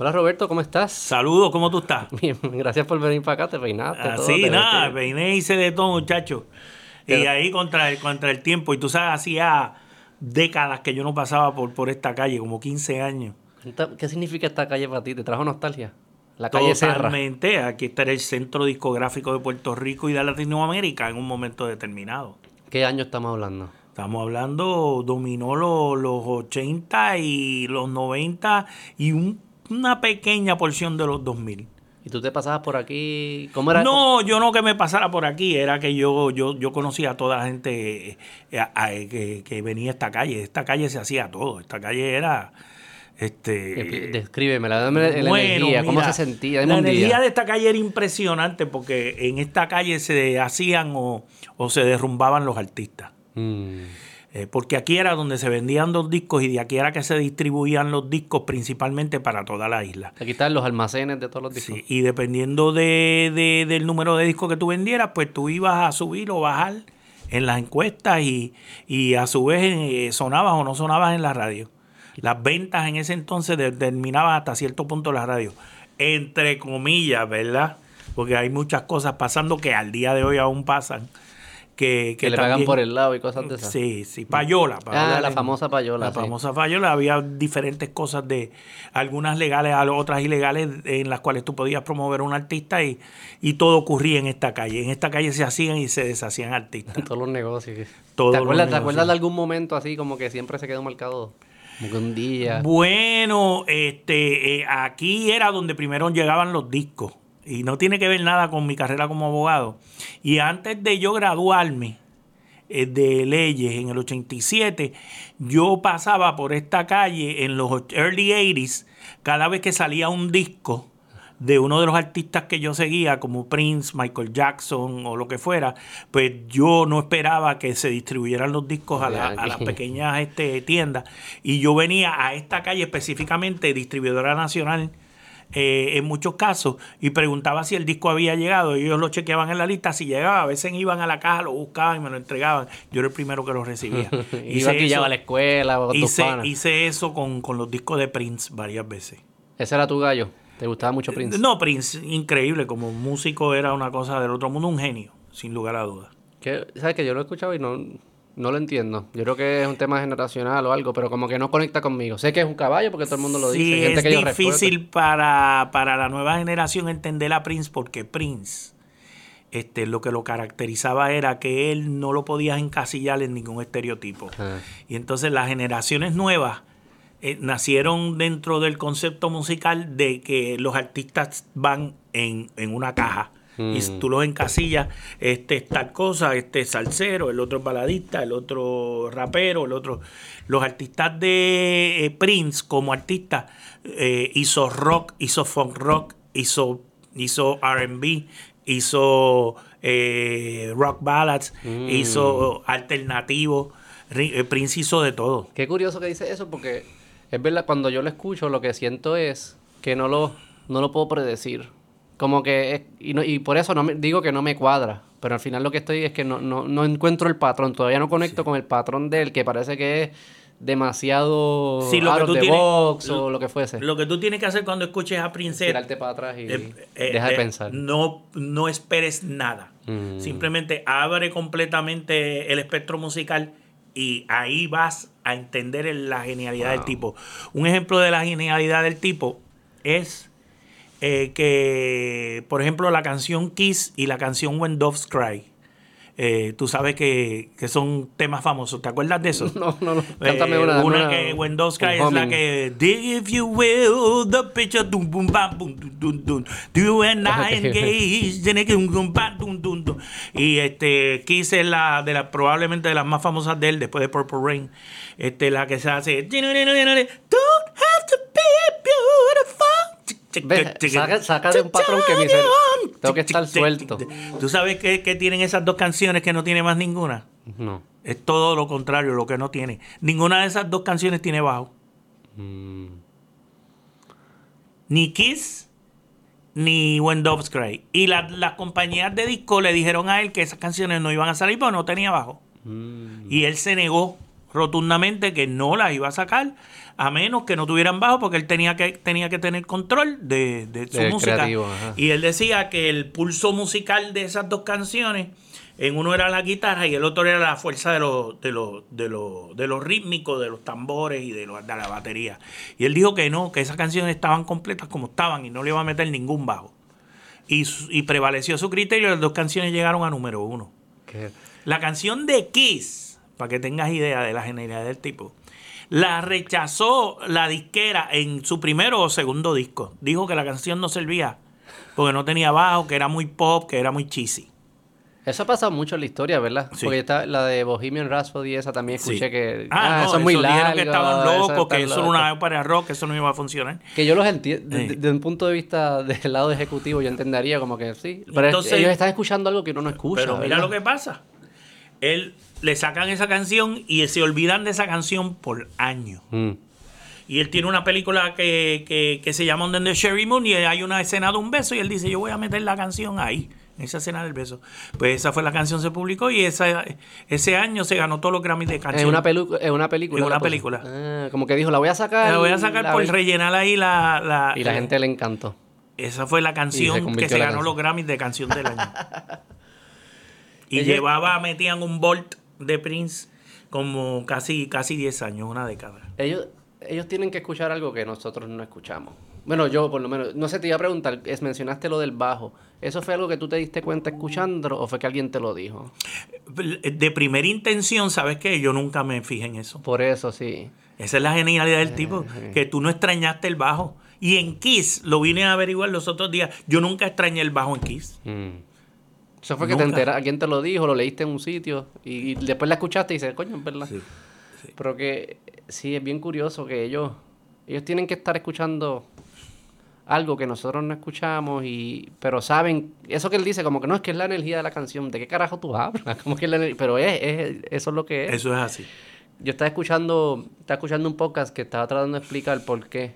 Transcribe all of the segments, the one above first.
Hola Roberto, ¿cómo estás? Saludos, ¿cómo tú estás? Bien, gracias por venir para acá, te peinaste. Ah, todo, te nada, vestiste. peiné y hice de todo, muchacho. Y Pero- ahí contra el, contra el tiempo. Y tú sabes, hacía décadas que yo no pasaba por, por esta calle, como 15 años. ¿Qué significa esta calle para ti? ¿Te trajo nostalgia? La calle Serra. Totalmente. Aquí está el centro discográfico de Puerto Rico y de Latinoamérica en un momento determinado. ¿Qué año estamos hablando? Estamos hablando, dominó lo- los 80 y los 90 y un- una pequeña porción de los 2000. ¿Y tú te pasabas por aquí? ¿Cómo era? No, yo no que me pasara por aquí, era que yo yo, yo conocía a toda la gente eh, a- que, que venía a esta calle. Esta calle se hacía todo, esta calle era... Este, dame la bueno, energía, ¿cómo mira, se sentía? La un día. energía de esta calle era impresionante porque en esta calle se hacían o, o se derrumbaban los artistas. Mm. Eh, porque aquí era donde se vendían los discos y de aquí era que se distribuían los discos principalmente para toda la isla. Aquí están los almacenes de todos los discos. Sí, y dependiendo de, de- del número de discos que tú vendieras, pues tú ibas a subir o bajar en las encuestas y, y a su vez eh, sonabas o no sonabas en la radio. Las ventas en ese entonces determinaban hasta cierto punto la radio. Entre comillas, ¿verdad? Porque hay muchas cosas pasando que al día de hoy aún pasan. Que, Que le pagan también- por el lado y cosas de esas. Sí, sí, payola. Ah, hablar la en- famosa payola, La sí. famosa payola. Había diferentes cosas de, algunas legales, a otras ilegales, en las cuales tú podías promover a un artista y, y todo ocurría en esta calle. En esta calle se hacían y se deshacían artistas. Todos los negocios. Todos ¿Te, los acuerdas, ¿Te acuerdas de algún momento así como que siempre se quedó marcado? Un día. Bueno, este, eh, aquí era donde primero llegaban los discos. Y no tiene que ver nada con mi carrera como abogado. Y antes de yo graduarme eh, de leyes en el 87, yo pasaba por esta calle en los early 80s, cada vez que salía un disco de uno de los artistas que yo seguía, como Prince, Michael Jackson o lo que fuera, pues yo no esperaba que se distribuyeran los discos a, la- a las pequeñas este, tiendas. Y yo venía a esta calle específicamente, distribuidora nacional, eh, en muchos casos, y preguntaba si el disco había llegado. Ellos lo chequeaban en la lista, si llegaba, a veces iban a la caja, lo buscaban y me lo entregaban. Yo era el primero que lo recibía. Iba eso- a la escuela con hice, eso con, con los discos de Prince varias veces. Ese era tu gallo. ¿Te gustaba mucho Prince? No, Prince, increíble, como músico era una cosa del otro mundo, un genio, sin lugar a dudas. Que, ¿Sabes que Yo lo he escuchado y no, no lo entiendo. Yo creo que es un tema generacional o algo, pero como que no conecta conmigo. Sé que es un caballo porque todo el mundo lo dice. Sí, hay gente es que difícil para, para la nueva generación entender a Prince porque Prince, este, lo que lo caracterizaba era que él no lo podías encasillar en ningún estereotipo. Ah. Y entonces las generaciones nuevas eh, nacieron dentro del concepto musical de que los artistas van en, en una caja. Y Mm. tú los encasillas, este es tal cosa, este es salsero, el otro es baladista, el otro rapero, el otro... Los artistas de eh, Prince como artista eh, hizo rock, hizo funk rock, hizo, hizo R&B, hizo eh, rock ballads, Mm. hizo alternativo. Ri- Prince hizo de todo. Qué curioso que dice eso porque es verdad, cuando yo lo escucho lo que siento es que no lo, no lo puedo predecir. Como que es, y, no- y por eso no me, digo que no me cuadra. Pero al final lo que estoy es que no, no, no encuentro el patrón. Todavía no conecto con el patrón de él, que parece que es demasiado Sí, lo que tú tienes- box lo- o lo que fuese. Lo que tú tienes que hacer cuando escuches a Prince es, Tirarte para atrás y eh, eh, deja de eh, pensar. No, no esperes nada. Mm. Simplemente abre completamente el espectro musical y ahí vas a entender la genialidad del tipo. Un ejemplo de la genialidad del tipo es eh, que, por ejemplo, la canción Kiss y la canción When Doves Cry. eh, tú sabes que, que son temas famosos. ¿Te acuerdas de eso? No, no, no. Eh, Cántame una. una una- que When Doves Cry es la que Dig if you will the picture dum bum bam bum dum dum dum Do you and I engage y este Kiss es la de la probablemente de las más famosas de él después de Purple Rain este la que se hace Don't have to be beautiful saca- saca de un patrón que mi cere- tengo que estar suelto. ¿Tú sabes que tienen esas dos canciones que no tiene más ninguna? No. Es todo lo contrario, lo que no tiene. Ninguna de esas dos canciones tiene bajo. Mm. Ni Kiss ni When Doves Cry. Y la- las compañías de disco le dijeron a él que esas canciones no iban a salir porque no tenía bajo. Mm. Y él se negó rotundamente que no las iba a sacar a menos que no tuvieran bajo, porque él tenía que, tenía que tener control de, de su música. creativo. Y él decía que el pulso musical de esas dos canciones, en uno era la guitarra y el otro era la fuerza de los de los de los de los rítmicos, de los tambores y de, los- de la batería. Y él dijo que no, que esas canciones estaban completas como estaban y no le iba a meter ningún bajo. Y, y prevaleció su criterio y las dos canciones llegaron a número uno. La canción de Kiss, para que tengas idea de la genialidad del tipo, la rechazó la disquera en su primero o segundo disco. Dijo que la canción no servía porque no tenía bajo, que era muy pop, que era muy cheesy. Eso ha pasado mucho en la historia, ¿verdad? Sí. Porque está la de Bohemian Rhapsody, esa también escuché Sí. que. Ah, no, eso es muy dijeron largo. que estaban eso locos, que eso era una ópera rock, que eso no iba a funcionar. Que yo los entiendo, Sí. desde un punto de vista del lado ejecutivo, yo entendería como que sí. Pero es- Entonces- ellos están escuchando algo que uno no escucha. Pero mira ¿verdad? lo que pasa. Él le sacan esa canción y se olvidan de esa canción por años. Mm. Y él tiene una película que, que, que se llama Under the Sherry Moon y hay una escena de un beso y él dice, yo voy a meter la canción ahí, en esa escena del beso. Pues esa fue la canción, se publicó y esa, ese año se ganó todos los Grammys de Es canción. una, pelu- es una película. Es una película. Ah, como que dijo, la voy a sacar. la voy a sacar por vi- rellenar ahí la... la- Y la gente le encantó. Esa fue la se canción que se ganó canción. los Grammys de canción del año. y Ella- llevaba, metían un Bolt de Prince como casi, casi 10 años, una década. Ellos, ellos tienen que escuchar algo que nosotros no escuchamos. Bueno, yo por lo menos, no sé, te iba a preguntar, es, mencionaste lo del bajo. ¿Eso fue algo que tú te diste cuenta escuchando o fue que alguien te lo dijo? De primera intención, ¿sabes qué? Yo nunca me fijé en eso. Por eso sí. Esa es la genialidad del tipo, que tú no extrañaste el bajo. Y en Kiss, lo vine a averiguar los otros días, yo nunca extrañé el bajo en Kiss. Mm. Eso fue que te Nunca. enteras, alguien te lo dijo, lo leíste en un sitio y, y después la escuchaste y dices, coño, es verdad. Sí, Pero que sí, es bien curioso que ellos, ellos tienen que estar escuchando algo que nosotros no escuchamos y pero saben eso que él dice como que no es que es la energía de la canción de qué carajo tú hablas como que es la pero es, es- eso es lo que es Eso es así. yo estaba escuchando estaba escuchando un podcast que estaba tratando de explicar por qué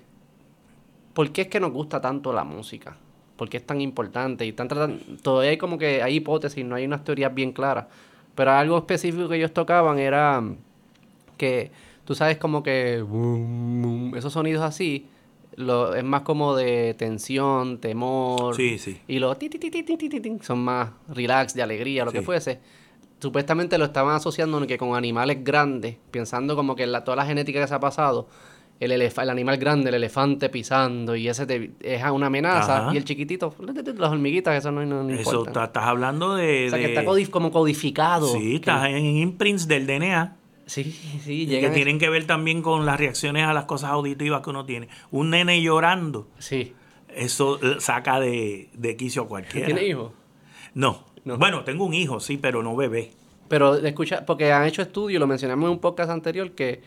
por qué es que nos gusta tanto la música por qué es tan importante. Y están tratando, todavía hay como que hay hipótesis, no hay unas teorías bien claras. Pero algo específico que ellos tocaban era que, tú sabes, como que esos sonidos así, lo, es más como de tensión, temor. Sí, sí. Y los ti, son más relax, de alegría, lo sí. que fuese. Supuestamente lo estaban asociando que con animales grandes, pensando como que la, toda la genética que se ha pasado el, elef- el animal grande, el elefante pisando, y ese te- es una amenaza, Ajá. y el chiquitito, las hormiguitas, eso no, no, no Eso importa. está- estás hablando de. o sea, que está codif- como codificado. Sí, estás en imprints del DNA. Sí, sí, y que llegan... tienen que ver también con las reacciones a las cosas auditivas que uno tiene. Un nene llorando, Sí. eso eh, saca de, de quicio a cualquiera. ¿Tiene hijos? No. No. Bueno, tengo un hijo, sí, pero no bebé. Pero escucha, porque han hecho estudios, lo mencionamos en un podcast anterior, que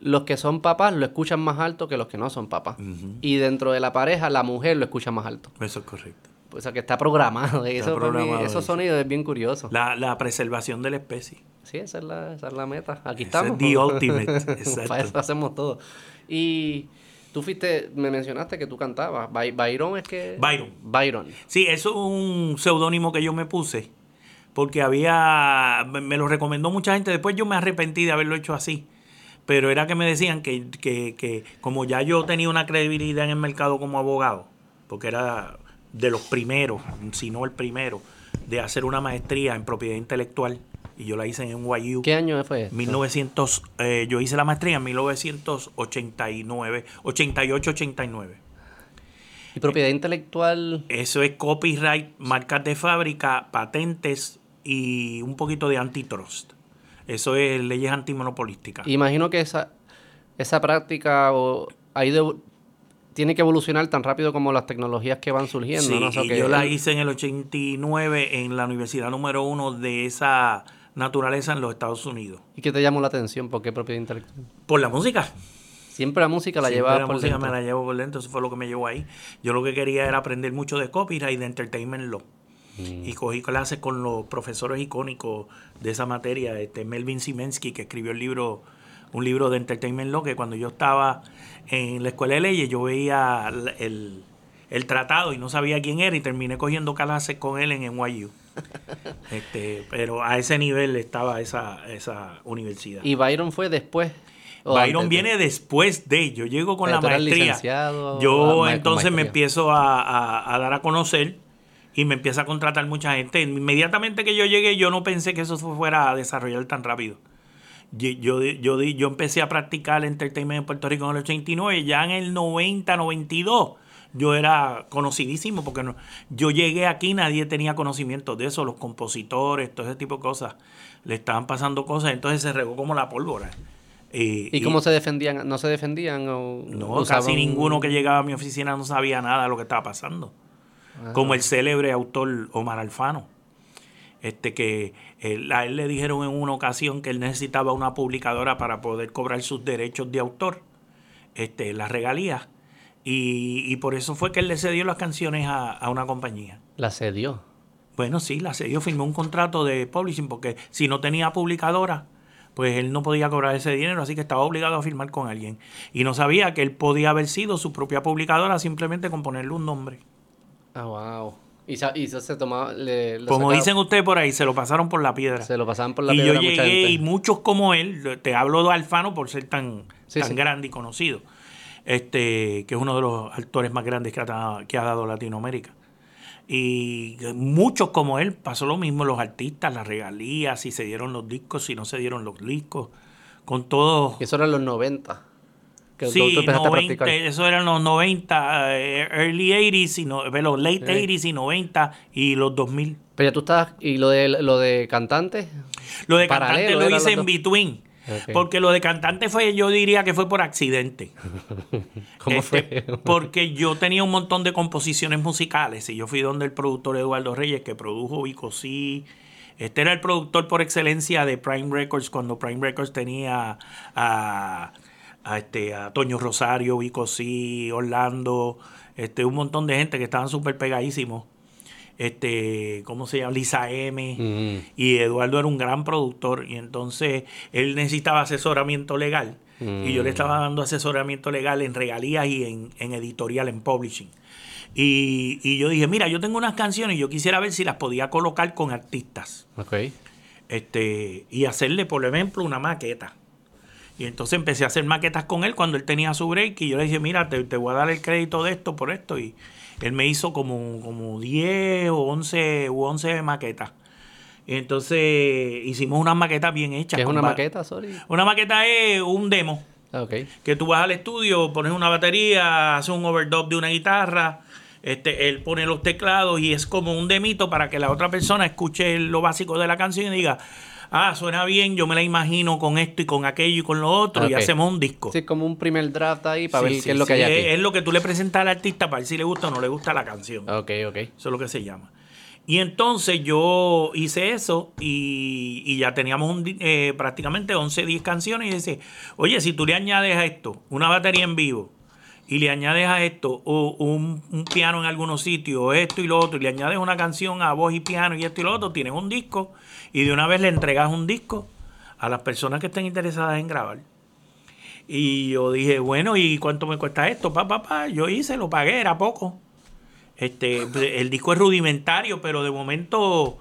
los que son papás lo escuchan más alto que los que no son papás. Y dentro de la pareja, la mujer lo escucha más alto. Eso es correcto. O sea, que está programado. eso para mí- programado esos eso. sonidos es bien curioso. La, la preservación de la especie. Sí, esa es la, esa es la meta. Aquí estamos. es the ultimate, exacto. para eso hacemos todo. Y tú fuiste, me mencionaste que tú cantabas. By- Byron es que... Byron. Byron. Sí, eso es un seudónimo que yo me puse. Porque había. Me me lo recomendó mucha gente. Después yo me arrepentí de haberlo hecho así. Pero era que me decían que, que, que como ya yo tenía una credibilidad en el mercado como abogado, porque era de los primeros, si no el primero, de hacer una maestría en propiedad intelectual. Y yo la hice en NYU. ¿Qué año fue? esto? 1900, eh, yo hice la maestría en 1989, 88-89. Y propiedad intelectual... Eso es copyright, marcas de fábrica, patentes y un poquito de antitrust. Eso es leyes antimonopolísticas. Imagino que esa, esa práctica o, ha ido, tiene que evolucionar tan rápido como las tecnologías que van surgiendo. Sí, ¿no? O sea, y que yo la hice en el 89 en la universidad número uno de esa naturaleza en los Estados Unidos. ¿Y qué te llamó la atención? ¿Por qué propiedad intelectual? Por la música. Siempre la música la llevaba la por música dentro. me la llevo por dentro, eso fue lo que me llevó ahí. Yo lo que quería era aprender mucho de copyright y de entertainment law. Mm. Y cogí clases con los profesores icónicos de esa materia, este Melvin Simensky, que escribió el libro, un libro de entertainment law, que cuando yo estaba en la escuela de leyes, yo veía el, el- el tratado y no sabía quién era, y terminé cogiendo clases con él en NYU. este, pero a ese nivel estaba esa, esa universidad. Y Byron fue después. ¿O Byron viene después de. Yo llego con Pero la maestría. Yo ah, entonces me empiezo a, a- a dar a conocer y me empieza a contratar mucha gente. Inmediatamente que yo llegué, yo no pensé que eso fu- fuera a desarrollar tan rápido. Yo, yo, yo, yo empecé a practicar entertainment en Puerto Rico en el 89, ya en el 90, 92. Yo era conocidísimo porque no, yo llegué aquí, nadie tenía conocimiento de eso, los compositores, todo ese tipo de cosas. Le estaban pasando cosas, entonces se regó como la pólvora. Eh, ¿Y cómo se defendían? ¿No se defendían o no, usaban- casi ninguno que llegaba a mi oficina no sabía nada de lo que estaba pasando. Como el célebre autor Omar Alfano. Este que él- a él le dijeron en una ocasión que él necesitaba una publicadora para poder cobrar sus derechos de autor, este, las regalías. Y, y por eso fue que él le cedió las canciones a, a una compañía. La cedió. Bueno, sí, la cedió, firmó un contrato de publishing porque si no tenía publicadora, pues él no podía cobrar ese dinero, así que estaba obligado a firmar con alguien. Y no sabía que él podía haber sido su propia publicadora simplemente con ponerle un nombre. Ah, wow. Y, sa- y eso se tomaba... le- Como sacaba- dicen ustedes por ahí, se lo pasaron por la piedra. Se lo pasaban por la y yo piedra a mucha llegué gente. y muchos como él, te hablo de Alfano por ser tan, Sí, tan sí. grande y conocido, este, que es uno de los actores más grandes que ha, que ha dado Latinoamérica. Y muchos como él pasó lo mismo, los artistas, las regalías, si se dieron los discos, si no se dieron los discos, con todo... Eso era en los 90. Que Sí, tú empezaste a 90, practicar. eso eran los 90, eh, early 80s, y no, los late Sí. 80s y 90 y los 2000. Pero ya tú estabas... ¿Y lo de, lo de cantante? Lo de Paralelo, cantante lo hice en between. Porque lo de cantante fue, yo diría que fue por accidente. ¿Cómo Este, fue? Porque yo tenía un montón de composiciones musicales y yo fui donde el productor Eduardo Reyes, que produjo Vico Sí. Este era el productor por excelencia de Prime Records cuando Prime Records tenía a, a, este, a Toño Rosario, Vico Sí, Orlando, este, un montón de gente que estaban súper pegadísimos. Este, ¿cómo se llama? Lisa M. Y Eduardo era un gran productor y entonces él necesitaba asesoramiento legal. Y yo le estaba dando asesoramiento legal en regalías y en, en editorial, en publishing. Y, y yo dije, mira, yo tengo unas canciones y yo quisiera ver si las podía colocar con artistas. Ok. Este, y hacerle, por ejemplo, una maqueta. Y entonces empecé a hacer maquetas con él cuando él tenía su break y yo le dije, mira, te, te voy a dar el crédito de esto por esto. Y él me hizo como, como 10 o 11, u 11 maquetas. Y entonces hicimos unas maquetas bien hechas. ¿Qué es una maqueta, sorry? Una maqueta es un demo. Ah, ok. Que tú vas al estudio, pones una batería, haces un overdub de una guitarra, este, él pone los teclados y es como un demito para que la otra persona escuche lo básico de la canción y diga, ah, suena bien, yo me la imagino con esto y con aquello y con lo otro y hacemos un disco. Sí, como un primer draft ahí para Sí, ver sí, qué es lo que hay es- aquí. Es lo que tú le presentas al artista para ver si le gusta o no le gusta la canción. Ok, ok. Eso es lo que se llama. Y entonces yo hice eso y, y ya teníamos un eh, prácticamente 11, 10 canciones y dice, oye, si tú le añades a esto una batería en vivo y le añades a esto o un, un piano en algunos sitios, o esto y lo otro, y le añades una canción a voz y piano y esto y lo otro, tienes un disco y de una vez le entregas un disco a las personas que estén interesadas en grabar. Y yo dije, bueno, ¿y cuánto me cuesta esto? Pa, pa, pa. Yo hice, lo pagué, era poco. Este, el disco es rudimentario, pero de momento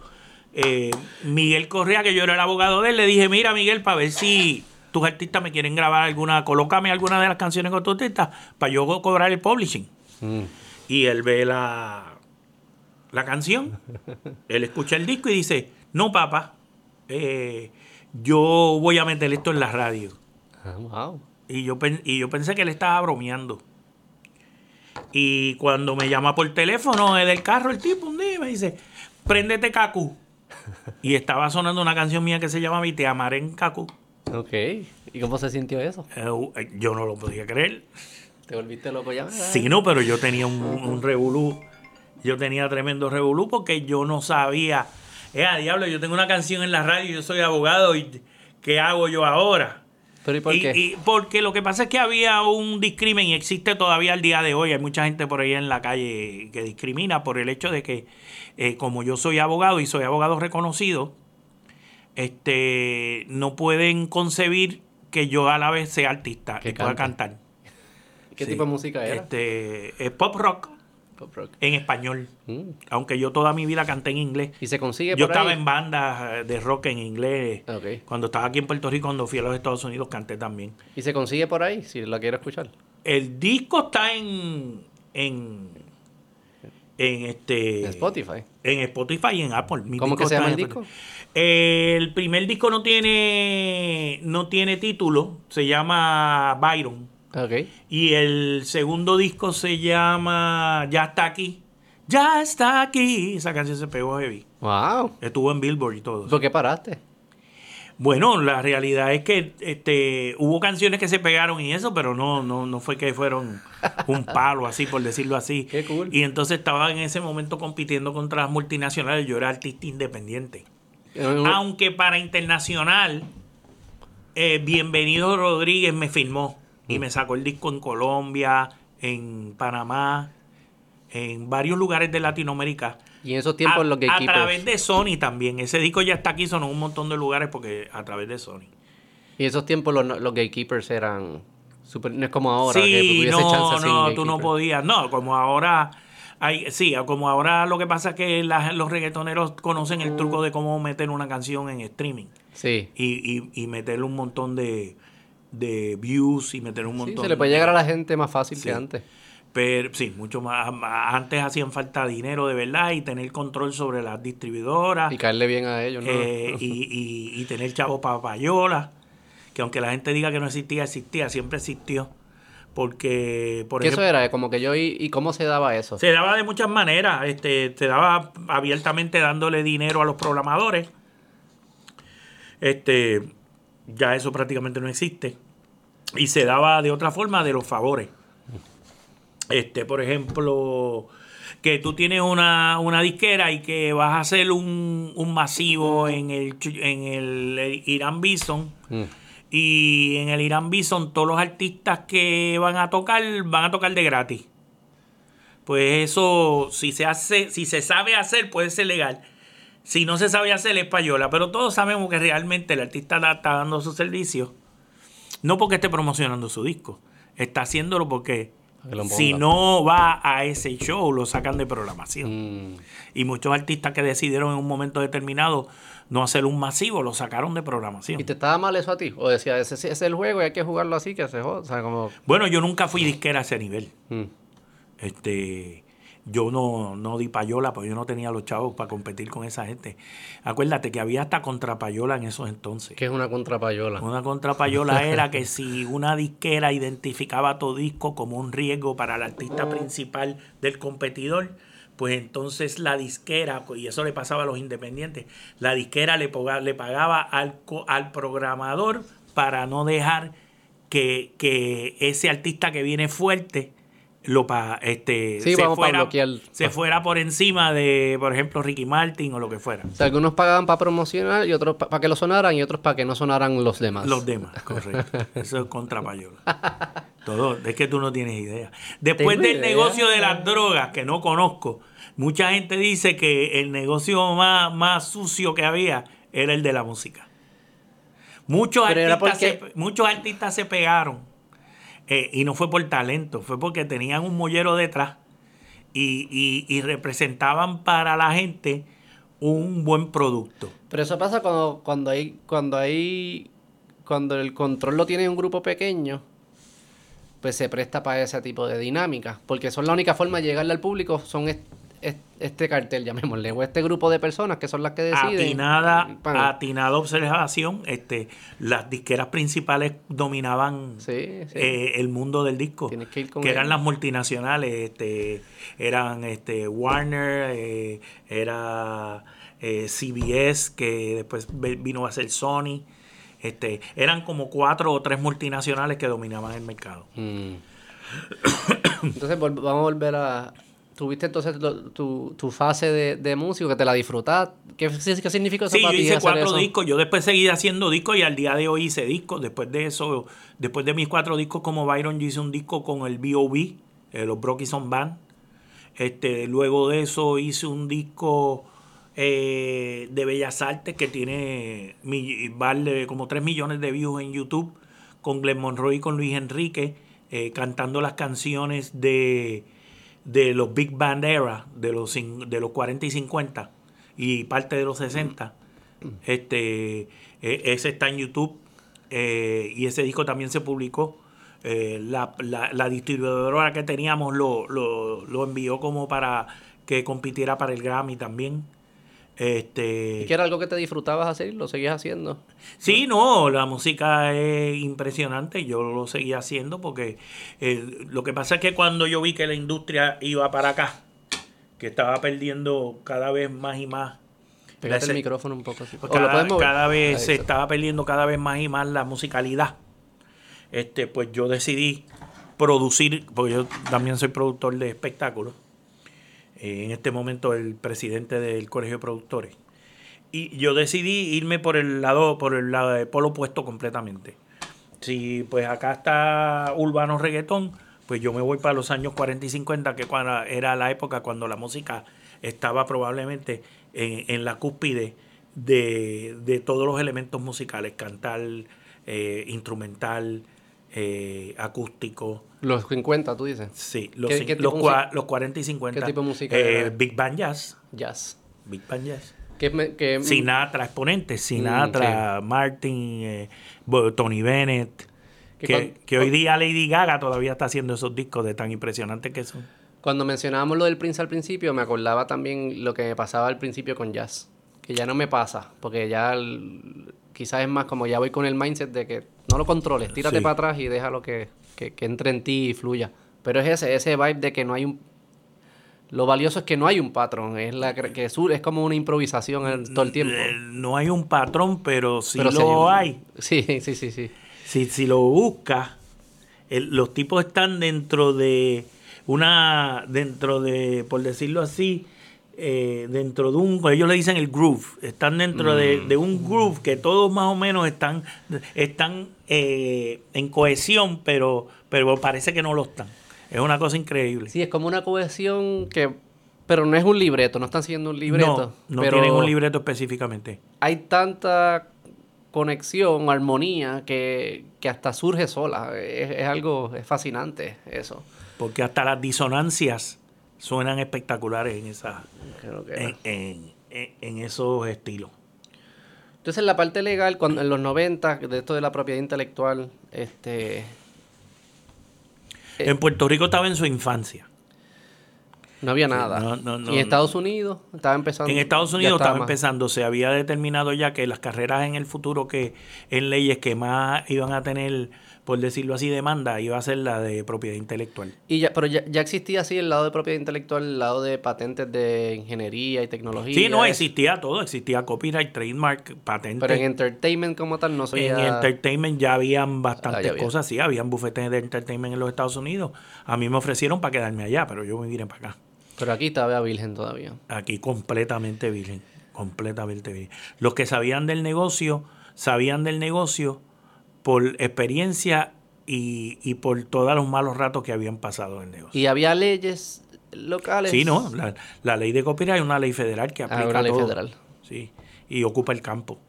eh, Miguel Correa, que yo era el abogado de él, le dije, mira Miguel, para ver si tus artistas me quieren grabar alguna, colócame alguna de las canciones con tus artistas para yo cobrar el publishing. Mm. Y él ve la, la canción, él escucha el disco y dice, no papá, eh, yo voy a meter esto en la radio. Ah, wow. Y yo, y yo pensé que él estaba bromeando. Y cuando me llama por teléfono es del carro, el tipo un día me dice, préndete Kaku. Y estaba sonando una canción mía que se llama Y te amaré en Kaku. Ok. ¿Y cómo se sintió eso? Eh, yo no lo podía creer. ¿Te volviste loco ya? Sí, no, pero yo tenía un, un revolú. Yo tenía tremendo revolú porque yo no sabía. Eh, a diablo, yo tengo una canción en la radio, yo soy abogado y ¿qué hago yo ahora? ¿Pero y por Y- qué? y porque lo que pasa es que había un discrimen y existe todavía al día de hoy. Hay mucha gente por ahí en la calle que discrimina por el hecho de que, eh, como yo soy abogado y soy abogado reconocido, este, no pueden concebir que yo a la vez sea artista Que y pueda cante. cantar. ¿Qué Sí. tipo de música era? Este, es pop rock. Pop rock. en español. Mm. Aunque yo toda mi vida canté en inglés. ¿Y se consigue Yo por estaba ahí? en bandas eh, de rock en inglés. Cuando estaba aquí en Puerto Rico, cuando fui a los Estados Unidos, canté también. ¿Y se consigue por ahí? Si la quiero escuchar. El disco está en. en. en este. En Spotify. En Spotify y en Apple. Mi ¿Cómo que se llama el disco? El primer disco no tiene. no tiene título. Se llama Byron. Ok. Y el segundo disco se llama Ya está aquí. Ya está aquí. Esa canción se pegó heavy. Wow. Estuvo en Billboard y todo. ¿Por qué paraste? Bueno, la realidad es que este hubo canciones que se pegaron y eso, pero no no no fue que fueron un palo así por decirlo así. Qué cool. Y entonces estaba en ese momento compitiendo contra las multinacionales, yo era artista independiente. Eh, Aunque para internacional eh, Bienvenido Rodríguez me filmó y me sacó el disco en Colombia, en Panamá, en varios lugares de Latinoamérica. Y en esos tiempos a, los a gatekeepers. través de Sony también. Ese disco ya está aquí, sonó un montón de lugares porque a través de Sony. Y en esos tiempos los, los gatekeepers eran... super- no es como ahora. que sí, tuviese no, chance no, tú no podías. No, como ahora. Hay, sí, como ahora lo que pasa es que la- los reggaetoneros conocen el truco de cómo meter una canción en streaming Sí. y, y, y meterle un montón de, de views y meterle un Sí, montón se le puede llegar a la gente más fácil Sí. que antes. Pero sí, mucho más. Antes hacían falta dinero de verdad y tener control sobre las distribuidoras Y caerle bien a ellos, ¿no? eh, y, y, y tener chavos para payola. Que aunque la gente diga que no existía, existía, siempre existió. Porque, por ¿Qué ejemplo, eso era? Como que yo... ¿Y, y cómo se daba eso? se daba de muchas maneras. Este, se daba abiertamente dándole dinero a los programadores. Este, ya eso prácticamente no existe. Y se daba de otra forma de los favores. Este, por ejemplo, que tú tienes una, una disquera y que vas a hacer un, un masivo en el, en el Irán Bison. Mm. Y en el Irán Bison todos los artistas que van a tocar van a tocar de gratis. Pues eso, si se hace, si se sabe hacer, puede ser legal. Si no se sabe hacer, es payola. Pero todos sabemos que realmente el artista está dando su servicio. No porque esté promocionando su disco. Está haciéndolo porque si no va a ese show, lo sacan de programación. Mm. Y muchos artistas que decidieron en un momento determinado no hacer un masivo, lo sacaron de programación. ¿Y te estaba mal eso a ti? ¿O decía, ese, ese es el juego y hay que jugarlo así, que se joda? O sea, como... Bueno, yo nunca fui disquera a ese nivel. Mm. Este, yo no, no di payola, porque yo no tenía los chavos para competir con esa gente. Acuérdate que había hasta contrapayola en esos entonces. ¿Qué es una contrapayola? Una contrapayola era que si una disquera identificaba tu disco como un riesgo para el artista principal del competidor, pues entonces la disquera, y eso le pasaba a los independientes, la disquera le, poga- le pagaba al, co- al programador para no dejar que, que ese artista que viene fuerte lo pa, este Sí, se, pa fuera, se fuera por encima de, por ejemplo, Ricky Martin o lo que fuera. O sea, algunos pagaban para promocionar y otros para que lo sonaran y otros para que no sonaran los demás. Los demás, correcto. Eso es contra payola. Todo, es que tú no tienes idea. Después del idea. negocio de las drogas, que no conozco, mucha gente dice que el negocio más, más sucio que había era el de la música. Muchos, Pero artistas, se, muchos artistas se pegaron. Eh, y no fue por talento, fue porque tenían un mollero detrás y, y- y representaban para la gente un buen producto. Pero eso pasa cuando, cuando hay, cuando hay, cuando el control lo tiene un grupo pequeño, pues se presta para ese tipo de dinámica. Porque son la única forma de llegarle al público, son este cartel, llamémosle, o este grupo de personas que son las que deciden. Atinada, Pan. atinada observación, este, las disqueras principales dominaban Sí, sí. eh, el mundo del disco, que eran las multinacionales, este, eran este Warner, eh, era eh, CBS, que después vino a ser Sony, este, eran como cuatro o tres multinacionales que dominaban el mercado. Mm. Entonces vamos a volver a... ¿Tuviste entonces tu, tu fase de, de músico que te la disfrutas? ¿Qué, qué significa eso Sí, para yo ti hice cuatro eso? discos. Yo después seguí haciendo discos y al día de hoy hice discos. Después de eso, después de mis cuatro discos como Byron, yo hice un disco con el B.O.B., eh, los Brockison Band. Este, luego de eso hice un disco eh, de Bellas Artes que tiene vale como 3 millones de views en YouTube con Glenn Monroe y con Luis Enrique eh, cantando las canciones de de los Big Band Era, de los, de los 40 y 50 y parte de los 60. Este, e- ese está en YouTube eh, y ese disco también se publicó. Eh, la, la- la distribuidora que teníamos lo, lo, lo envió como para que compitiera para el Grammy también. Este, ¿Y que era algo que te disfrutabas hacer? ¿Lo seguías haciendo? Sí, no, la música es impresionante, yo lo seguía haciendo porque eh, lo que pasa es que cuando yo vi que la industria iba para acá, que estaba perdiendo cada vez más y más, Pégate el micrófono un poco así. ¿O lo cada, cada vez Ahí se está. estaba perdiendo cada vez más y más la musicalidad. Este, pues yo decidí producir, porque yo también soy productor de espectáculos. Eh, en este momento el presidente del Colegio de Productores. Y yo decidí irme por el lado, por el lado de polo opuesto completamente. Si pues acá está urbano reggaetón, pues yo me voy para los años 40 y 50, que cuando, era la época cuando la música estaba probablemente en, en la cúspide de, de todos los elementos musicales, cantar, eh, instrumental, eh, acústico. Los 50, tú dices. Sí, los, ¿Qué- qué los, de cua- música- los 40 y 50. qué tipo de música eh? Big Band Jazz. Jazz. Big Band Jazz. Que, me- que, Sinatra, exponentes, Sinatra, Martin, eh, Tony Bennett, Que que, hoy día Lady Gaga todavía está haciendo esos discos de tan impresionantes que son. Cuando mencionábamos lo del Prince al principio, me acordaba también lo que me pasaba al principio con jazz. Que ya no me pasa, porque ya el- quizás es más como ya voy con el mindset de que no lo controles, tírate Sí. para atrás y déjalo que, que, que entre en ti y fluya. Pero es ese, ese vibe de que no hay un... Lo valioso es que no hay un patrón, es, la, que es como una improvisación todo el tiempo. Eh, No hay un patrón, pero sí Pero lo un- hay. Sí, sí, sí, sí. Si, si lo buscas, el- los tipos están dentro de una, dentro de, por decirlo así, eh, dentro de un, ellos le dicen el groove, están dentro de, de un groove que todos más o menos están, están eh, en cohesión, pero, pero parece que no lo están. Es una cosa increíble. Sí, es como una cohesión que... Pero no es un libreto, no están siguiendo un libreto. no, no pero tienen un libreto específicamente. Hay tanta conexión, armonía, que, que hasta surge sola. Es, es algo, es fascinante eso. Porque hasta las disonancias suenan espectaculares en esa, en, en- en- en esos estilos. Entonces, la parte legal, cuando en los 90, de esto de la propiedad intelectual, este En Puerto Rico estaba en su infancia. no había nada. no, no, no, y en Estados Unidos estaba empezando. En Estados Unidos estaba empezando, se había determinado ya que las carreras en el futuro que en leyes que más iban a tener, por decirlo así, demanda, iba a ser la de propiedad intelectual. Y ya, pero ya, ya existía así el lado de propiedad intelectual, el lado de patentes de ingeniería y tecnología. Sí, no, existía todo, existía copyright, trademark, patente. Pero en entertainment como tal no soy En entertainment ya habían bastantes Ah, ya había. cosas, sí, habían bufetes de entertainment en los Estados Unidos. A mí me ofrecieron para quedarme allá, pero yo me vine para acá. Pero aquí estaba virgen todavía. Aquí completamente virgen, completamente virgen. Los que sabían del negocio, sabían del negocio por experiencia y, y por todos los malos ratos que habían pasado en el negocio. Y había leyes locales. Sí, no, la, la ley de copyright es una ley federal que Ah, aplica una ley todo. federal. Sí, y ocupa el campo.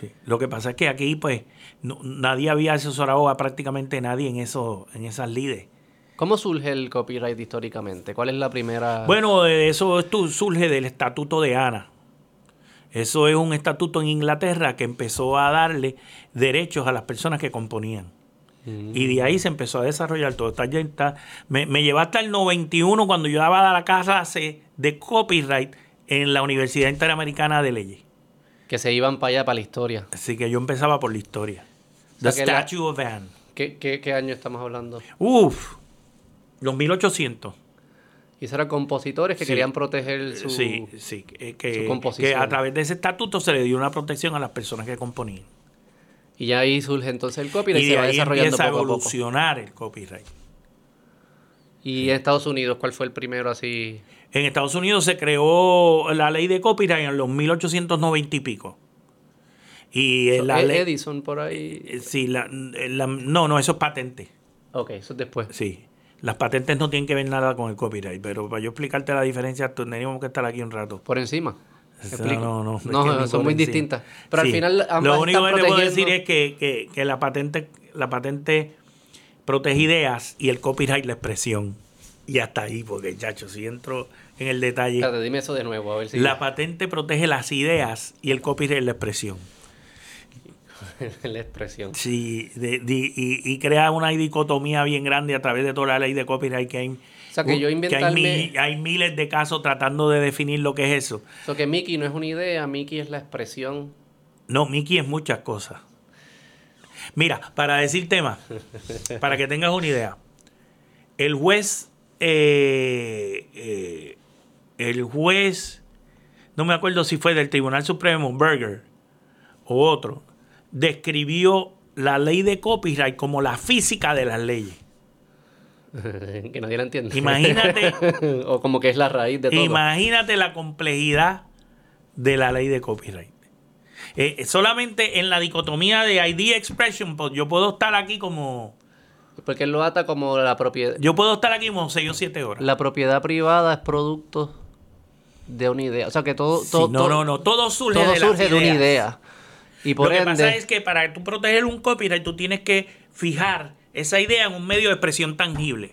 Sí. Lo que pasa es que aquí, pues, no- nadie había asesorado a prácticamente nadie en eso, en esas lides. ¿Cómo surge el copyright históricamente? ¿Cuál es la primera? Bueno, eh, eso surge del Estatuto de Ana. Eso es un estatuto en Inglaterra que empezó a darle derechos a las personas que componían. Mm. Y de ahí se empezó a desarrollar todo. Está, está- me, me llevó hasta el 91 cuando yo daba la clase de copyright en la Universidad Interamericana de Leyes. Que se iban para allá, para la historia. Así que yo empezaba por la historia. The O sea que la- Statue of Anne. ¿Qué, qué, qué año estamos hablando? Uf, los 1800. Y esos eran compositores que Sí. querían proteger su... Sí, sí, que, su composición. que a través de ese estatuto se le dio una protección a las personas que componían. Y ya ahí surge entonces el copyright y Y se va ahí desarrollando empieza a poco a poco. evolucionar el copyright. Y en Estados Unidos, ¿cuál fue el primero así? En Estados Unidos se creó la ley de copyright en los 1890 y pico. Y eh, la Ed- ley... Edison por ahí. eh, sí, la- la- no, no, eso es patente. Ok, eso es después. Sí. Las patentes no tienen que ver nada con el copyright, pero para yo explicarte la diferencia, tendríamos que estar aquí un rato. Por encima. No, no, es No, ni son muy encima. distintas. Pero al final ambas Lo único que te puedo decir es que, que- que la patente, la patente protege ideas y el copyright la expresión. Y hasta ahí, porque, chacho, si entro en el detalle. Dime eso de nuevo, a ver si. La patente protege las ideas y el copyright la expresión. la expresión. Sí, de- de- y, y crea una dicotomía bien grande a través de toda la ley de copyright que hay. O sea, que yo inventarme- mi- hay miles de casos tratando de definir lo que es eso. So que Mickey no es una idea, Mickey es la expresión. No, Mickey es muchas cosas. Mira, para decir tema, para que tengas una idea, el juez, eh, eh, el juez, no me acuerdo si fue del Tribunal Supremo, Berger, o otro, describió la ley de copyright como la física de las leyes. que nadie la entiende. Imagínate. o como que es la raíz de todo. Imagínate la complejidad de la ley de copyright. Eh, solamente en la dicotomía de idea expression, pues, yo puedo estar aquí como. Porque él lo ata como la propiedad. Yo puedo estar aquí como 6 o 7 horas. La propiedad privada es producto de una idea. O sea que todo. Sí, todo no, todo- no, no. Todo surge, todo de, surge de una idea. Y por Lo que ende. pasa es que para tú proteger un copyright, tú tienes que fijar esa idea en un medio de expresión tangible.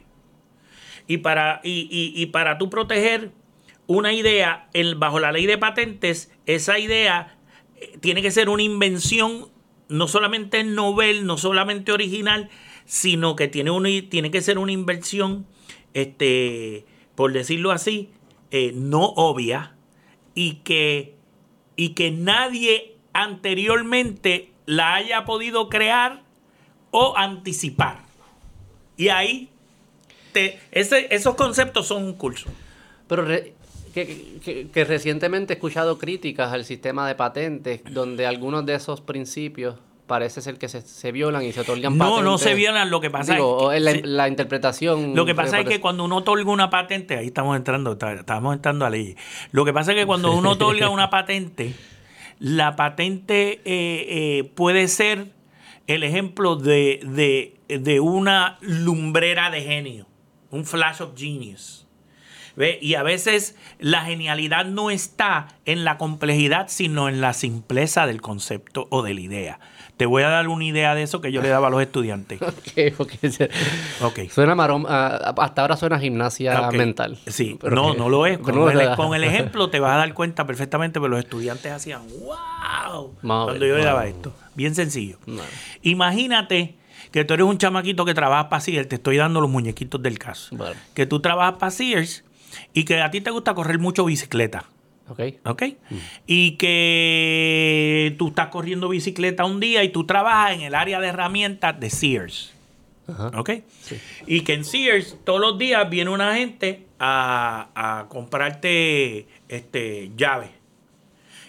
Y para, y, y- y para tú proteger una idea bajo la ley de patentes, esa idea eh, tiene que ser una invención no solamente novel, no solamente original, sino que tiene, una, tiene que ser una inversión, este, por decirlo así, eh, no obvia y que, y que nadie anteriormente la haya podido crear o anticipar. Y ahí te- ese- esos conceptos son un curso. Pero re- que, que- que recientemente he escuchado críticas al sistema de patentes, donde algunos de esos principios parece ser que se, se violan y se otorgan No, patentes. no se violan. Lo que pasa Digo, es que, la, interpretación. lo que pasa es parece- que cuando uno otorga una patente, ahí estamos entrando, estamos entrando a ley. Lo que pasa es que cuando uno otorga una patente, la patente eh, eh, puede ser el ejemplo de, de- de una lumbrera de genio, un flash of genius. ¿Ve? Y a veces la genialidad no está en la complejidad, sino en la simpleza del concepto o de la idea. Te voy a dar una idea de eso que yo le daba a los estudiantes. Ok, ok, se- Ok. Suena marón, ah, hasta ahora suena gimnasia Ok. mental. Sí, Pero no, que- no lo es. pero Con, no, el, ¿verdad? con el ejemplo te vas a dar cuenta perfectamente, pero los estudiantes hacían wow cuando yo le daba esto. Bien sencillo. Imagínate que tú eres un chamaquito que trabaja para Sears, te estoy dando los muñequitos del caso. Que tú trabajas para Sears y que a ti te gusta correr mucho bicicleta. ok. ¿Ok? Y que tú estás corriendo bicicleta un día y tú trabajas en el área de herramientas de Sears. Ajá. ¿Ok? Y que en Sears todos los días viene una gente a, a comprarte este, llave.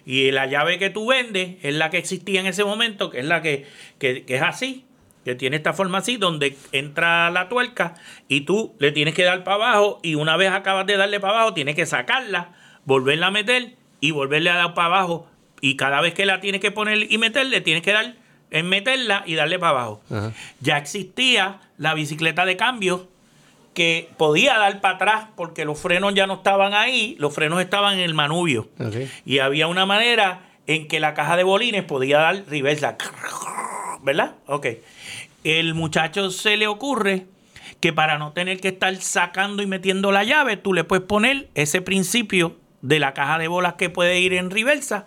Y la llave que tú vendes es la que existía en ese momento, que es la que, que- que es así, que tiene esta forma así, donde entra la tuerca y tú le tienes que dar para abajo y una vez acabas de darle para abajo, tienes que sacarla, volverla a meter y volverle a dar para abajo. Y cada vez que la tienes que poner y meterle, tienes que dar en meterla y darle para abajo. Ajá. Ya existía la bicicleta de cambio que podía dar para atrás porque los frenos ya no estaban ahí, los frenos estaban en el manubrio. Ok. Y había una manera en que la caja de bolines podía dar reversa. ¿Verdad? Ok. El muchacho se le ocurre que para no tener que estar sacando y metiendo la llave, tú le puedes poner ese principio de la caja de bolas que puede ir en reversa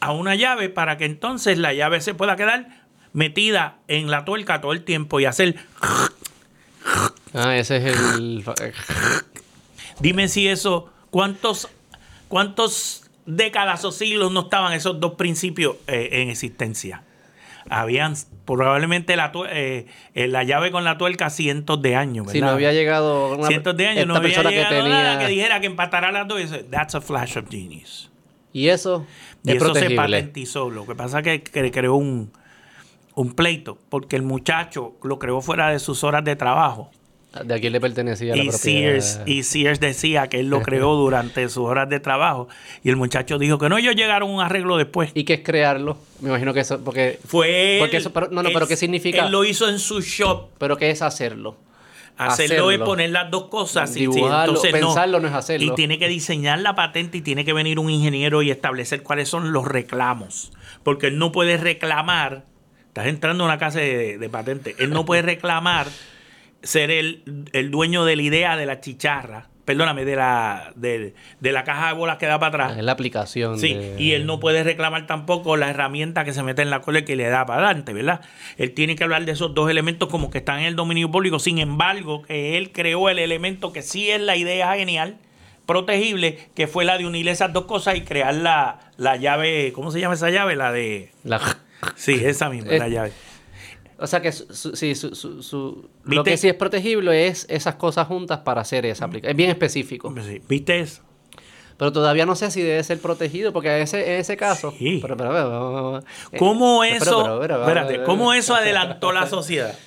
a una llave para que entonces la llave se pueda quedar metida en la tuerca todo el tiempo y hacer Ah, ese es el. Dime si eso, ¿cuántos, cuántos décadas o siglos no estaban esos dos principios eh, en existencia? Habían probablemente la, eh, eh, la llave con la tuerca cientos de años, ¿verdad? Si no había llegado. una- cientos de años, esta no había persona llegado que tenía. nada que dijera que empatara las dos. y dice, That's a flash of genius. Y eso. Y es eso se patentizó. Lo que pasa es que, que creó un, un pleito, porque el muchacho lo creó fuera de sus horas de trabajo. De a quién le pertenecía la Y propiedad. Sears, y Sears decía que él lo creó durante sus horas de trabajo. Y el muchacho dijo que no, ellos llegaron a un arreglo después. ¿Y qué es crearlo? Me imagino que eso. Porque. Fue Porque él. eso- pero- no, no, pero ¿qué significa? Él lo hizo en su shop. ¿Pero qué es hacerlo? Hacerlo, es poner las dos cosas. Dibujarlo, entonces pensarlo no es hacerlo. Y tiene que diseñar la patente y tiene que venir un ingeniero y establecer cuáles son los reclamos. Porque él no puede reclamar. Estás entrando a una casa de, de patente. Él no puede reclamar ser el, el dueño de la idea de la chicharra, perdóname, de la, de, de la caja de bolas que da para atrás. Es la aplicación. Sí, de- y él no puede reclamar tampoco la herramienta que se mete en la cola y que le da para adelante, ¿verdad? Él tiene que hablar de esos dos elementos como que están en el dominio público. Sin embargo, que él creó el elemento que sí es la idea genial, protegible, que fue la de unir esas dos cosas y crear la, la llave, ¿cómo se llama esa llave? La de... la- Sí, esa misma, Eh, la llave. O sea que su, sí, lo que sí es protegible es esas cosas juntas para hacer esa aplicación. Es bien específico. Sí, ¿Viste eso? Pero todavía no sé si debe ser protegido, porque en ese, en ese caso. Sí. Pero, pero, pero, eh, ¿Cómo eso, espérate, cómo eso adelantó la sociedad?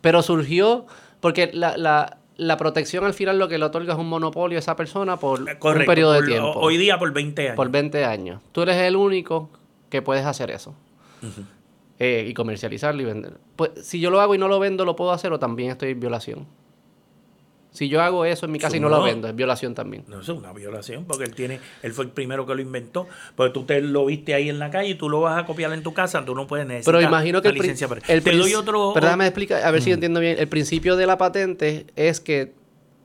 Pero surgió porque la, la, la protección al final lo que le otorga es un monopolio a esa persona por un periodo de tiempo. Hoy día por 20 años. por 20 años. Tú eres el único que puedes hacer eso. Eh, y comercializarlo y vender. Pues si yo lo hago y no lo vendo, ¿lo puedo hacer o también estoy en violación? Si yo hago eso en mi casa y no lo vendo, es violación también. No, es una violación, porque él tiene, él fue el primero que lo inventó, porque tú te lo viste ahí en la calle y tú lo vas a copiar en tu casa, tú no puedes necesitar Pero imagino que el, licencia para- el Te doy otro... Pero déjame explicar, a ver si yo entiendo bien. El principio de la patente es que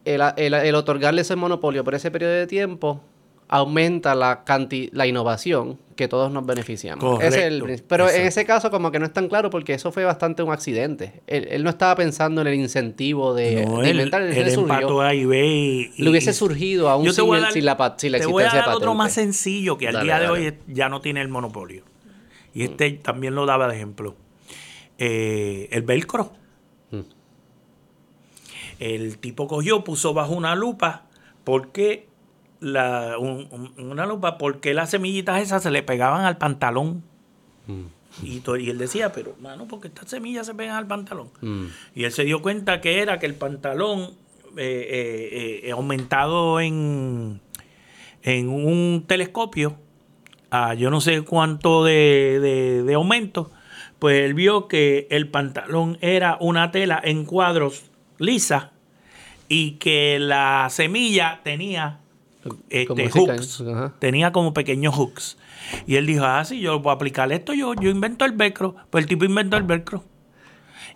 el, el- el otorgarle ese monopolio por ese periodo de tiempo aumenta la canti- la innovación que todos nos beneficiamos. Ese es el Correcto. Pero en ese caso como que no es tan claro porque eso fue bastante un accidente. Él, él no estaba pensando en el incentivo de, No, de inventar, él, él surgió. y- Le hubiese surgido aún Yo te sin, a el- dar- sin la, sin la Te voy a existencia dar de otro más sencillo que al Dale, día de dale. hoy ya no tiene el monopolio. Y este también lo daba de ejemplo. Eh, el velcro. Mm. El tipo cogió, puso bajo una lupa porque la, un- un- una lupa porque las semillitas esas se le pegaban al pantalón. Mm. Y, y él decía, pero mano, porque estas semillas se pegan al pantalón. Mm. Y él se dio cuenta que era que el pantalón eh, eh, eh, aumentado en, en un telescopio, a yo no sé cuánto de, de- de aumento, pues él vio que el pantalón era una tela en cuadros lisa y que la semilla tenía este, hooks, tenía como pequeños hooks. Y él dijo, ah, sí, yo voy a aplicar esto, yo, yo invento el velcro. Pues el tipo inventó el velcro.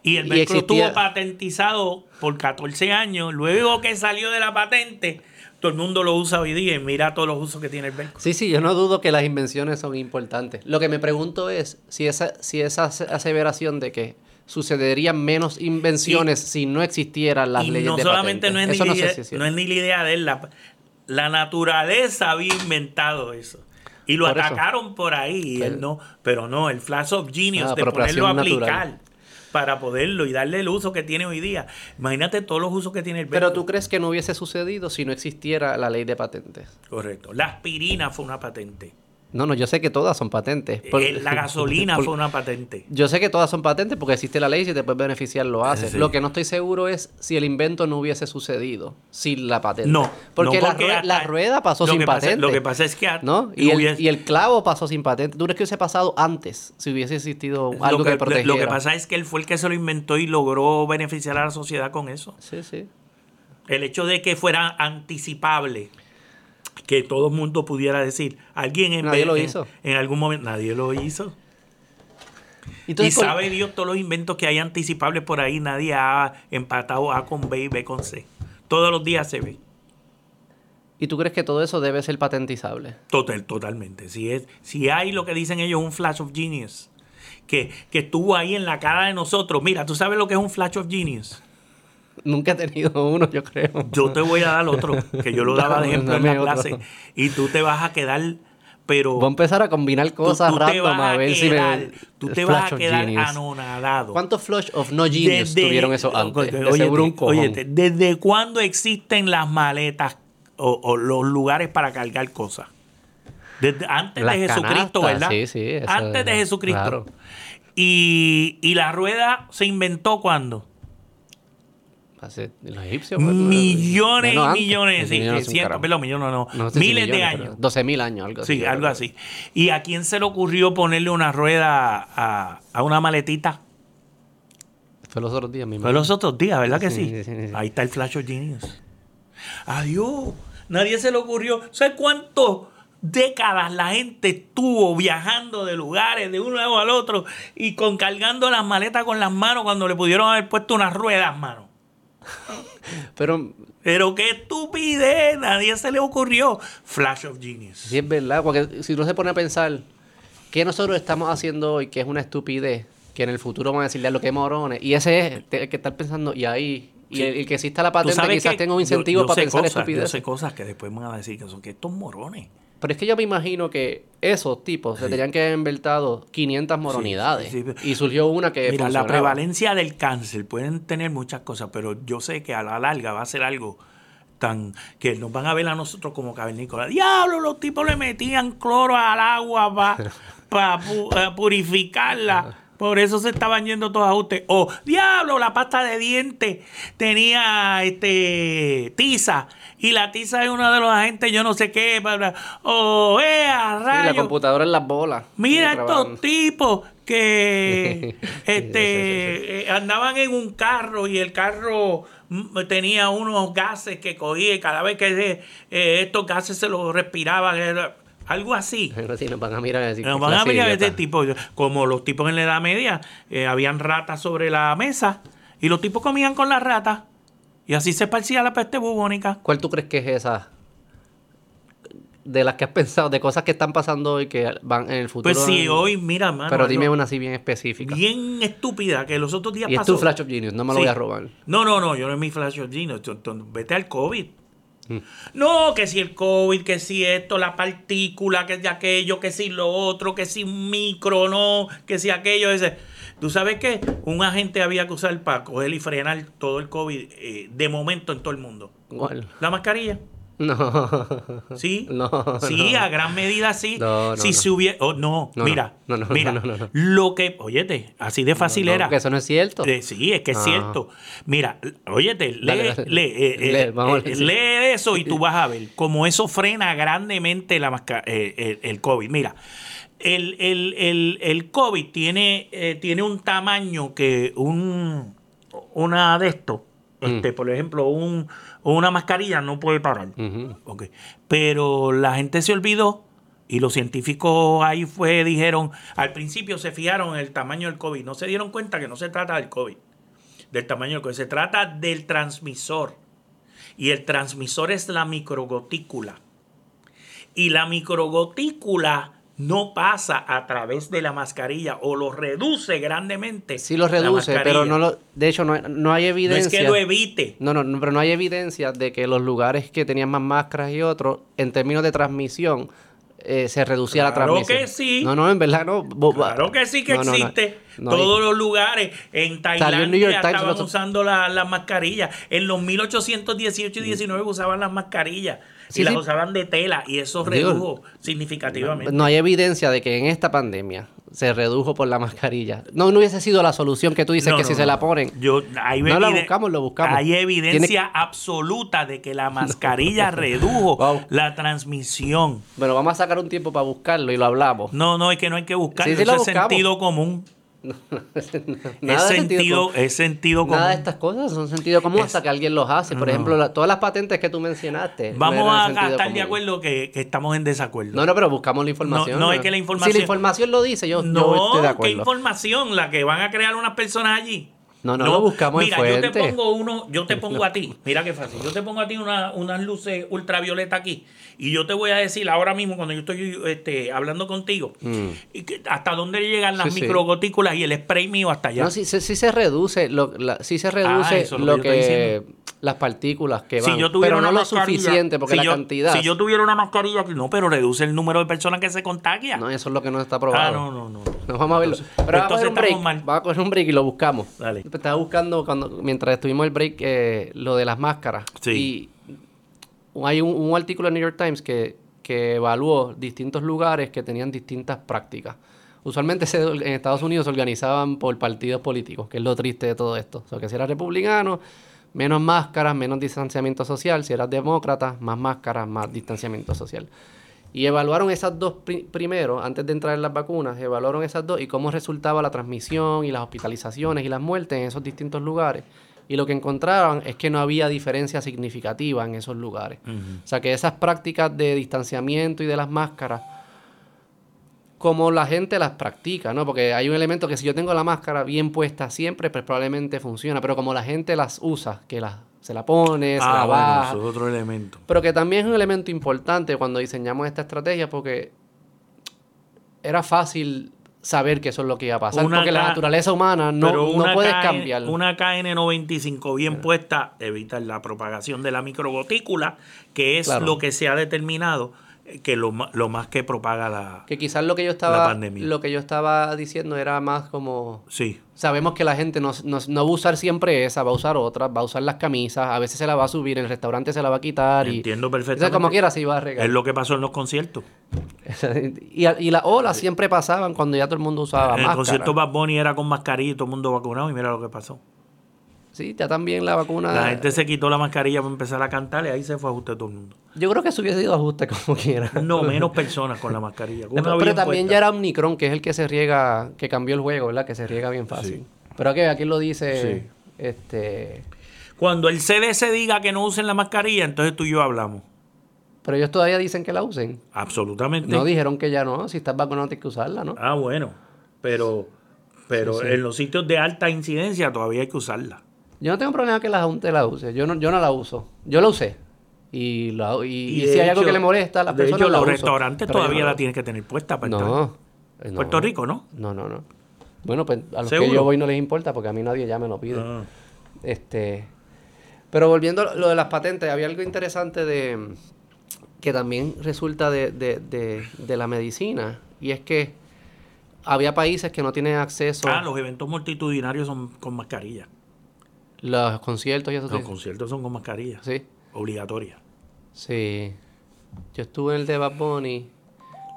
Y el velcro existía- estuvo patentizado por 14 años. Luego que salió de la patente, todo el mundo lo usa hoy día y mira todos los usos que tiene el velcro. Sí, sí, yo no dudo que las invenciones son importantes. Lo que me pregunto es si esa, si esa ase- aseveración de que sucederían menos invenciones si no existieran las y leyes no de solamente patente. no es, Eso no sé idea, si es no es ni la idea de él, la, la naturaleza había inventado eso. Y lo Por eso. atacaron por ahí, y él Pero- no, pero no, el flash of genius Ah, de ponerlo a aplicar para poderlo y darle el uso que tiene hoy día. Imagínate todos los usos que tiene el Pero velcro. tú crees que no hubiese sucedido si no existiera la ley de patentes. Correcto. La aspirina fue una patente. No, no, yo sé que todas son patentes. Por- Eh, la gasolina por- fue una patente. Yo sé que todas son patentes porque existe la ley y si te puedes beneficiar lo haces. Sí. Lo que no estoy seguro es si el invento no hubiese sucedido sin la patente. No. Porque, no, la, hasta- la rueda pasó sin pasa- patente. lo que pasa es que... ¿No? Y el, hubiese- y el clavo pasó sin patente. ¿Tú crees que hubiese pasado antes si hubiese existido algo lo que, que, protegiera? lo que pasa es que él fue el que se lo inventó y logró beneficiar a la sociedad con eso. Sí, sí. El hecho de que fuera anticipable, que todo el mundo pudiera decir, alguien en, Nadie vez- lo hizo. en algún momento, nadie lo hizo. Entonces, y con- sabe Dios todos los inventos que hay anticipables por ahí, nadie ha empatado A con B y B con C. Todos los días se ve. ¿Y tú crees que todo eso debe ser patentizable? Total, totalmente. Si, es, si hay lo que dicen ellos, un flash of genius, que, que estuvo ahí en la cara de nosotros. Mira, ¿tú sabes lo que es un flash of genius? Nunca he tenido uno, yo creo. Yo te voy a dar otro, que yo lo daba de ejemplo en la otro. clase. Y tú te vas a quedar, pero... Voy a empezar a combinar cosas vas a ver si me... Tú te vas a quedar anonadado. ¿Cuántos flush of no genius Desde- tuvieron eso antes? De seguro un óyete, ¿desde cuándo existen las maletas o, o los lugares para cargar cosas? Desde, antes Las de Jesucristo, canastas, ¿verdad? sí, sí, eso antes de es- Jesucristo. claro. Y, y la rueda se inventó cuando? Hace- los egipcios. Millones y millones, sí, Millones, cientos, perdón, millones no, No sé miles de millones, años. 12 mil años, algo así. Sí, algo así. ¿Y a quién se le ocurrió ponerle una rueda a, a una maletita? Fue los otros días, mi Fue los otros días, ¿verdad que Sí. Ahí está el Flash of Genius. Adiós. Nadie se le ocurrió. ¿Sabes cuántas décadas la gente estuvo viajando de lugares de un lado al otro y con cargando las maletas con las manos cuando le pudieron haber puesto unas ruedas, mano? Pero Pero qué estupidez, nadie se le ocurrió. Flash of Genius. sí es verdad, porque si uno se pone a pensar qué nosotros estamos haciendo hoy, que es una estupidez, que en el futuro van a decirle a lo que morones, y ese es el que estar pensando, y ahí, y Sí. el, el que exista la patente quizás que tenga un yo- incentivo yo para pensar cosas, Yo estupidez. sé cosas que después van a decir que son que estos morones. Pero es que yo me imagino que esos tipos se tenían que haber inventado 500 moronidades. sí, sí. Y surgió una que Mira, la prevalencia del cáncer pueden tener muchas cosas, pero yo sé que a la larga va a ser algo tan que nos van a ver a nosotros como cavernícolas. Diablo, los tipos le metían cloro al agua para purificarla. Por eso se estaban yendo todos a usted. O, diablo, la pasta de dientes tenía este tiza. Y la tiza es uno de los agentes, yo no sé qué. bla, bla. O, eh, a Sí, la computadora en las bolas. Mira estos tipos que este eh, andaban en un carro y el carro mm, tenía unos gases que cogía y cada vez que eh, estos gases se los respiraban era algo así. Algo así, nos van a mirar decir, Nos "Qué van a idiota". este tipo, como los tipos en la Edad Media, eh, habían ratas sobre la mesa y los tipos comían con las ratas y así se esparcía la peste bubónica. ¿Cuál tú crees que es esa? De las que has pensado, de cosas que están pasando hoy que van en el futuro. Pues sí, hoy, mira, mano, Pero dime una así bien específica. bien estúpida que los otros días y es pasó. tu Flash of Genius, no me lo Sí. voy a robar. No, no, no, yo no es mi Flash of Genius. Vete al COVID. Mm. No, que si el COVID, que si esto, la partícula, que si aquello, que si lo otro, que si un micro, no, que si aquello, ese. ¿Tú sabes qué? Un agente había que usar para coger y frenar todo el COVID eh, de momento en todo el mundo. ¿Cuál? La mascarilla. No. Sí, No, sí, no. a gran medida sí. No, no, si se hubiera, oh, no, mira, mira, lo que, óyete, así de fácil era. que eso no es cierto. Eh, sí, es que es Ah. cierto. Mira, óyete, lee, Dale, dale. lee, eh, eh, Lee, vamos eh, lee eso y tú vas a ver cómo eso frena grandemente la masca- el, el COVID. Mira, el, el, el, el COVID tiene, eh, tiene un tamaño que un una de estos, Mm. este, por ejemplo, un, una mascarilla no puede parar. Ujú. Ok. Pero la gente se olvidó y los científicos ahí fue, dijeron, al principio se fijaron en el tamaño del COVID. No se dieron cuenta que no se trata del COVID, del tamaño del COVID. Se trata del transmisor. Y el transmisor es la microgotícula. Y la microgotícula no pasa a través de la mascarilla o lo reduce grandemente. Sí lo la reduce, pero no lo... De hecho, no, no hay No evidencia... es que lo evite. No, no, no, pero no hay evidencia de que los lugares que tenían más máscaras y otros, en términos de transmisión, eh, se reducía la Claro transmisión. que sí. No, no, en verdad no. Claro que sí que no, no, no. existe. No Todos los lugares. En New York Tailandia Times estaban usando la- las mascarillas. En los 1818 y 19 usaban las mascarillas. Sí, y las sí. usaban de tela. Y eso redujo significativamente. No hay evidencia de que en esta pandemia se redujo por la mascarilla. No, no hubiese sido la solución que tú dices No, que no, si se la ponen. Yo, hay No la buscamos, lo buscamos. Hay evidencia Tiene- absoluta de que la mascarilla redujo Wow. la transmisión. Bueno, vamos a sacar un tiempo para buscarlo y lo hablamos. No, no, es que no hay que buscarlo. Sí, Eso es sentido común. Es, Nada de sentido, es sentido común. Nada de estas cosas son sentido común Es- hasta que alguien los hace. Por No. ejemplo, la- todas las patentes que tú mencionaste. no Vamos a estar de acuerdo que, que estamos en desacuerdo. No, no, pero buscamos la información. No, no, es que la Si información- la información lo dice, yo, yo No, estoy de ¿qué acuerdo. información? La que van a crear unas personas allí. No, no, lo buscamos en Mira, yo te pongo uno, yo te pongo a ti, mira qué fácil, yo te pongo a ti una- unas luces ultravioleta aquí y yo te voy a decir ahora mismo cuando yo estoy este, hablando contigo y que hasta dónde llegan las Mm. Sí, sí. microgotículas y el spray mío hasta allá. No, sí, sí, sí se reduce, lo, la- sí se reduce Ah, eso es lo lo que. Las partículas que si van, yo tuviera pero no lo suficiente porque si la yo- cantidad. Si yo tuviera una mascarilla aquí, no, pero reduce el número de personas que se contagian. No, eso es lo que no está probado. ah, no, no, no. Nos vamos a verlo. Entonces- Pero vamos a entonces un break. mal. Vamos a coger un break y lo buscamos. Dale. Estaba buscando cuando mientras estuvimos el break eh, lo de las máscaras. Sí. Y hay un, un artículo en New York Times que, que evaluó distintos lugares que tenían distintas prácticas. Usualmente se- en Estados Unidos se organizaban por partidos políticos, que es lo triste de todo esto. O sea, que si eras republicano, menos máscaras, menos distanciamiento social. Si eras demócrata, más máscaras, más distanciamiento social. Y evaluaron esas dos pri- primero, antes de entrar en las vacunas, evaluaron esas dos y cómo resultaba la transmisión y las hospitalizaciones y las muertes en esos distintos lugares. Y lo que encontraron es que no había diferencia significativa en esos lugares. O sea que esas prácticas de distanciamiento y de las máscaras como la gente las practica, ¿no? Porque hay un elemento que si yo tengo la máscara bien puesta siempre, pues probablemente funciona, pero como la gente las usa, que las se la pone, se Ah, la bueno, baja, eso es otro elemento. pero que también es un elemento importante cuando diseñamos esta estrategia porque era fácil saber que eso es lo que iba a pasar, Una porque la naturaleza humana no, Pero no puedes cambiar. Una KN95 bien puesta evita la propagación de la microgotícula, que es Claro. lo que se ha determinado que lo, lo más que propaga la... Que quizás lo que yo estaba lo que yo estaba diciendo era más como Sí, sabemos que la gente no, no, no va a usar siempre esa, va a usar otras, va a usar las camisas, a veces se la va a subir, en el restaurante se la va a quitar y entiendo o sea, perfectamente. como quiera se iba a Es regar. lo que pasó en los conciertos. y, y las olas siempre pasaban cuando ya todo el mundo usaba en el máscara. concierto Bad Bunny era con mascarilla y todo el mundo vacunado y mira lo que pasó. Sí, ya también la vacuna. La gente se quitó la mascarilla para empezar a cantar y ahí se fue a ajuste todo el mundo. Yo creo que eso hubiese sido ajuste como quiera. No, menos personas con la mascarilla. pero también puesta. ya era Omnicron, que es el que se riega, que cambió el juego, ¿verdad? Que se riega bien fácil. Sí. Pero que aquí lo dice, Sí. este, Cuando el CDC diga que no usen la mascarilla, entonces tú y yo hablamos. pero ellos todavía dicen que la usen. Absolutamente. No dijeron que ya no, si estás vacunado tienes que usarla, ¿no? Ah, bueno. Pero, pero Sí, sí. en los sitios de alta incidencia todavía hay que usarla. Yo no tengo problema que la gente la use. Yo no, yo no la uso. Yo la usé. Y, la, y, y de si hay algo hecho- que le molesta a las de personas. hecho, la los restaurantes todavía no la tienen que tener puesta para entrar. No. no. Puerto Rico, ¿no? No, no, no. Bueno, pues a los ¿Seguro? que yo voy no les importa porque a mí nadie ya me lo pide. Ah. Este, pero volviendo a lo de las patentes, había algo interesante de que también resulta de, de, de, de la medicina y es que había países que no tienen acceso Ah, los eventos multitudinarios son con mascarilla. Los conciertos y eso. Los conciertos son con mascarilla. sí, Obligatoria. sí. Yo estuve en el de Bad Bunny.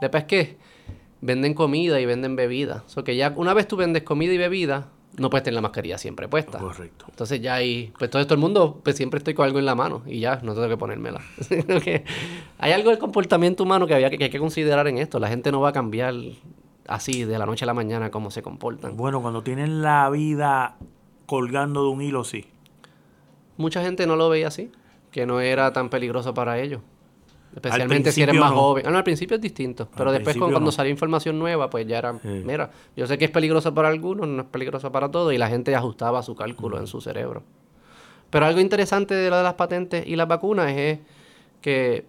Lo que venden comida y venden bebida. O sea, que ya una vez tú vendes comida y bebida, no puedes tener la mascarilla siempre puesta. Correcto. Entonces ya ahí, pues todo, todo el mundo, pues siempre estoy con algo en la mano y ya, no tengo que ponérmela. Que hay algo del comportamiento humano que, había que, que hay que considerar en esto. La gente no va a cambiar así de la noche a la mañana cómo se comportan. Bueno, cuando tienen la vida colgando de un hilo, sí. Mucha gente no lo veía así, que no era tan peligroso para ellos. Especialmente si eres más no. joven. Ah, no, al principio es distinto, pero Al después cuando no. salió información nueva, pues ya era, Sí. mira, yo sé que es peligroso para algunos, no es peligroso para todos, y la gente ajustaba su cálculo en su cerebro. Pero algo interesante de lo de las patentes y las vacunas es que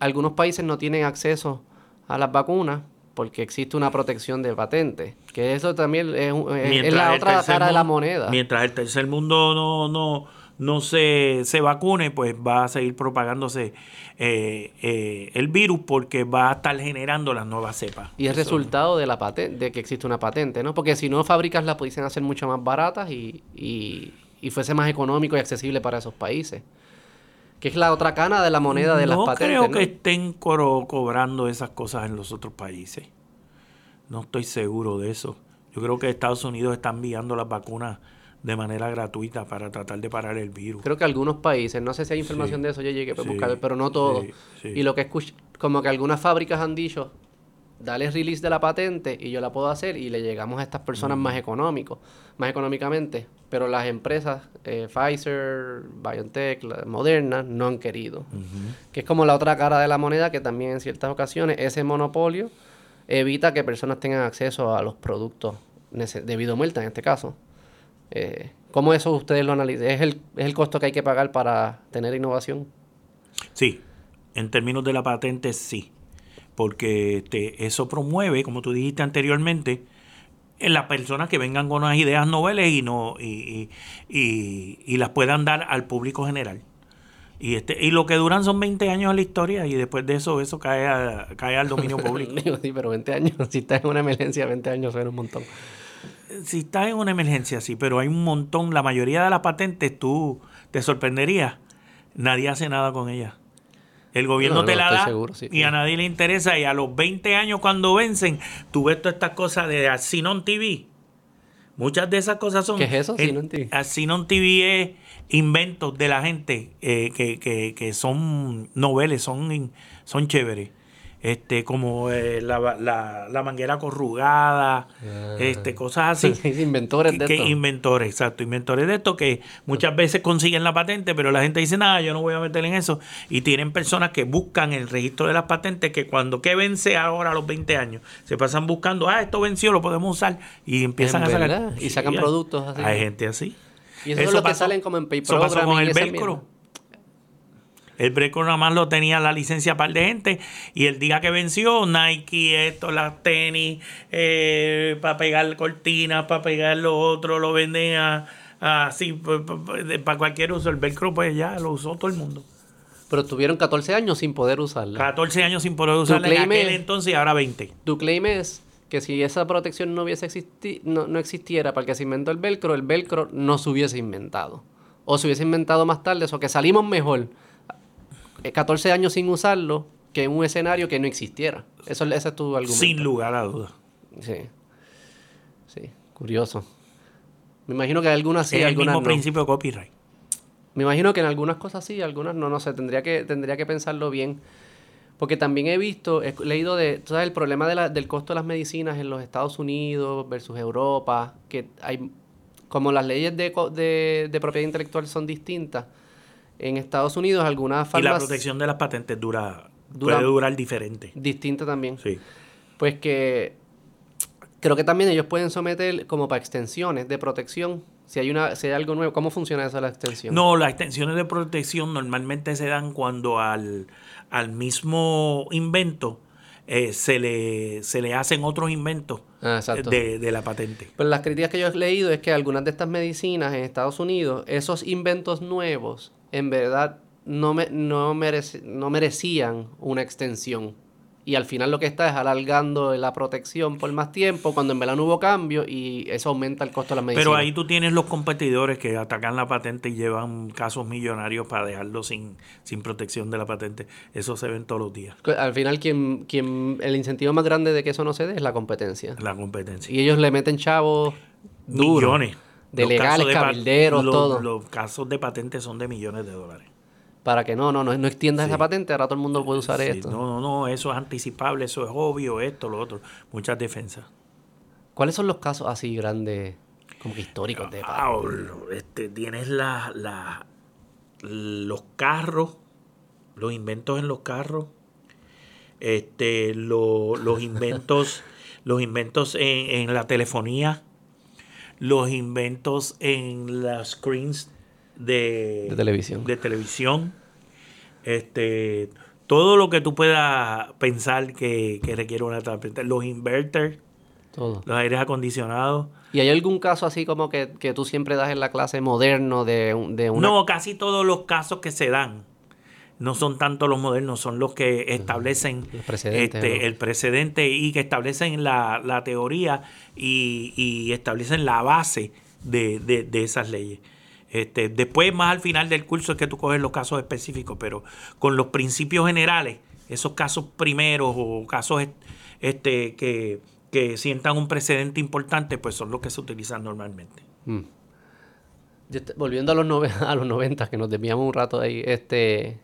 algunos países no tienen acceso a las vacunas porque existe una protección de patentes, que eso también es, es- es la otra cara de la moneda. Mientras el tercer mundo no, no, no se, se vacune, pues va a seguir propagándose eh, eh, el virus porque va a estar generando las nuevas cepas. Y es Eso- resultado de la patente, de que existe una patente, ¿no? Porque si no fábricas las pudiesen hacer mucho más baratas y, y, y fuese más económico y accesible para esos países. Que es la otra cana de la moneda de las no patentes. creo ¿no? que estén cobrando esas cosas en los otros países. No estoy seguro de eso. Yo creo que Estados Unidos está enviando las vacunas de manera gratuita para tratar de parar el virus. Creo que algunos países, no sé si hay información Sí. de eso, yo llegué a Sí, buscar, pero no todos. sí, sí. Y lo que escucho, como que algunas fábricas han dicho, dale release de la patente y yo la puedo hacer y le llegamos a estas personas más económicos, más económicamente. Pero las empresas, eh, Pfizer, BioNTech, Moderna, no han querido. Que es como la otra cara de la moneda que también en ciertas ocasiones ese monopolio evita que personas tengan acceso a los productos debido a muerte en este caso. Eh, ¿Cómo eso ustedes lo analizan? ¿Es el, ¿Es el costo que hay que pagar para tener innovación? Sí, en términos de la patente sí, porque este, eso promueve, como tú dijiste anteriormente, en las personas que vengan con unas ideas noveles y no y, y, y- y las puedan dar al público general. Y este y lo que duran son 20 años en la historia y después de eso eso cae a- cae al dominio público. Digo, sí, pero 20 años, si estás en una emergencia, 20 años son un montón. si estás en una emergencia, sí, pero hay un montón, la mayoría de las patentes tú te sorprenderías, nadie hace nada con ellas. El gobierno No, te la da seguro, sí, y a nadie le interesa y a los 20 años cuando vencen, tú ves todas estas cosas de Asinon TV. Muchas de esas cosas son... ¿Qué es eso, Asinon TV? Asinon TV es inventos de la gente eh, que, que, que son noveles, son, son chéveres. Este como eh, la, la- la manguera corrugada, este cosas así. Inventores de que, esto. inventores, exacto, inventores de esto que muchas veces consiguen la patente, pero la gente dice, nada, yo no voy a meter en eso. Y tienen personas que buscan el registro de las patentes que cuando que vence ahora a los 20 años, se pasan buscando, ah, esto venció, lo podemos usar y empiezan a sacar. y sacan productos así. Hay gente así. Y eso, es lo que salen como en Pay eso pasó con el velcro. El velcro nada más lo tenía la licencia par de gente y el día que venció Nike, esto, las tenis, para pegar cortinas, para pegar lo otro, lo venden a- así para cualquier uso. El velcro pues ya lo usó todo el mundo. Pero tuvieron 14 años sin poder usarla. 14 años sin poder usarla en aquel es- entonces y ahora 20. Tu claim es que si esa protección no hubiese existi no, no existiera para que se inventó el velcro, el velcro no se hubiese inventado. O se hubiese inventado más tarde, o que salimos mejor eh, 14 años sin usarlo que en un escenario que no existiera. Eso, ese es tu argumento. Sin lugar a dudas. Sí. Sí, curioso. Me imagino que algunas sí, es el algunas mismo no. principio de copyright. Me imagino que en algunas cosas sí, algunas no, no sé, tendría que, tendría que pensarlo bien. Porque también he visto, he leído de, tú sabes, el problema de la- del costo de las medicinas en los Estados Unidos versus Europa, que hay, como las leyes de, de, de propiedad intelectual son distintas, en Estados Unidos algunas Y la farmacias protección de las patentes dura, Dura- puede durar diferente. distintas también. Sí. Pues que creo que también ellos pueden someter como para extensiones de protección, si hay una, si hay algo nuevo, ¿cómo funciona eso la extensión? No, las extensiones de protección normalmente se dan cuando al, al mismo invento eh, se, le, se le hacen otros inventos Ah, de, de la patente. Pero las críticas que yo he leído es que algunas de estas medicinas en Estados Unidos, esos inventos nuevos, en verdad no, me, no, merece- no merecían una extensión. Y al final lo que está es alargando la protección por más tiempo, cuando en verdad no hubo cambio y eso aumenta el costo de las medicinas. Pero ahí tú tienes los competidores que atacan la patente y llevan casos millonarios para dejarlo sin, sin protección de la patente. Eso se ven todos los días, Al final quien, quien, el incentivo más grande de que eso no se dé es la competencia. la competencia. Y ellos le meten chavos duros. millones. De Los legales, de cabilderos, los- todo. Los casos de patente son de millones de dólares. Para que no, no, no, no extiendas Sí. esa patente, ahora todo el mundo puede usar Sí, esto. No, no, no, eso es anticipable, eso es obvio, esto, lo otro. Muchas defensas. ¿Cuáles son los casos así grandes, como que históricos de Ah, este, tienes la, la- los carros, los inventos en los carros, este, lo- los inventos, los inventos en, en la telefonía, los inventos en las screens de, de televisión? de televisión, este, todo lo que tú puedas pensar que, que requiere una patente, los inverters, Todo. los aires acondicionados. ¿Y hay algún caso así como que, que tú siempre das en la clase moderno de, un- de una... No, casi todos los casos que se dan no son tanto los modernos, son los que establecen este, ¿no? el precedente y que establecen la, la teoría y, y establecen la base de, de- de esas leyes. Este, después, más al final del curso, es que tú coges los casos específicos, pero con los principios generales, esos casos primeros o casos est- este, que, que sientan un precedente importante, pues son los que se utilizan normalmente. Mm. Yo volviendo a los, a los 90, que nos desviamos un rato ahí, este...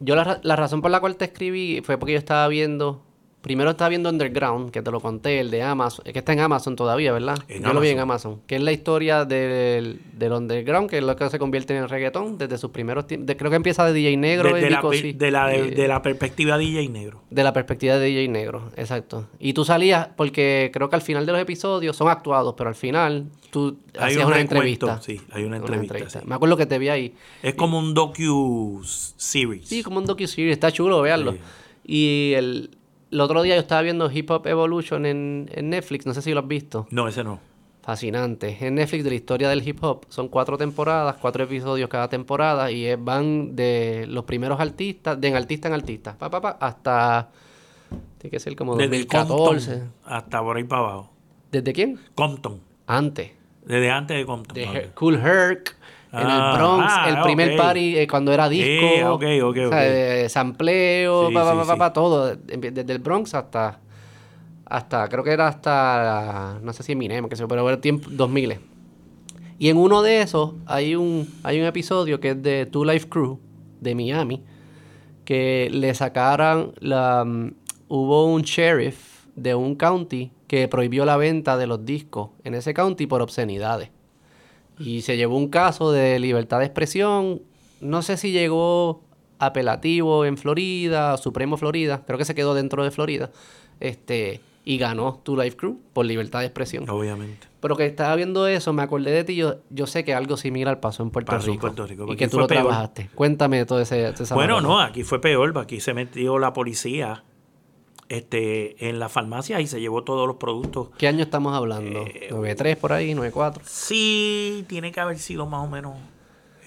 Yo la, la razón por la cual te escribí fue porque yo estaba viendo... Primero estaba viendo Underground, que te lo conté, el de Amazon, que está en Amazon todavía, ¿verdad? En yo lo vi en Amazon. Que es la historia del, del Underground, que es lo que se convierte en el reggaetón desde sus primeros tiempos. Creo que empieza de DJ Negro la, Vico, sí. de, la, de la perspectiva DJ negro. De la perspectiva de DJ Negro, exacto. Y tú salías, porque creo que al final de los episodios son actuados, pero al final tú Hay hacías un una entrevista. sí, hay una entrevista, sí. Me acuerdo que te vi ahí. Es como un docu-series. Sí, como un docu-series, está chulo, veanlo. Sí. Y el, el otro día yo estaba viendo Hip Hop Evolution en, en Netflix, no sé si lo has visto. No, ese no. Fascinante. En Netflix de la historia del hip hop. Son cuatro temporadas, cuatro episodios cada temporada y es- van de los primeros artistas, de en artista en artista, pa, pa, pa, hasta... Tiene que ser como Desde 2014. Compton hasta por ahí para abajo. ¿Desde quién? Compton. Antes. Desde antes de Compton. De. Her- Cool Herc. En Ah, el Bronx, ah, el primer party eh, cuando era disco. Eh, ok, ok, o sea, eh, sampleo, Sí, pa, pa, sí, pa, pa, todo. Desde el Bronx hasta. Hasta, creo que era hasta. No sé si Eminem, que yo, pero era tiempo 2000. Y en uno de esos hay un, hay un episodio que es de Two Life Crew de Miami. Que le sacaran la. mm, hubo un sheriff de un county que prohibió la venta de los discos en ese county por obscenidades. Y se llevó un caso de libertad de expresión. No sé si llegó apelativo en Florida, Supremo Florida, creo que se quedó dentro de Florida. Este, y ganó Tu Life Crew por libertad de expresión. Obviamente. Pero que estaba viendo eso, me acordé de ti. Yo, yo sé que algo similar pasó en Puerto Pasó en Rico. Puerto Rico, Y que tú lo peor. trabajaste. Cuéntame todo ese. esa Bueno, no, aquí fue peor, aquí se metió la policía este, en la farmacia y se llevó todos los productos. ¿Qué año estamos hablando? Eh, ¿93 por ahí? ¿94? Sí, tiene que haber sido más o menos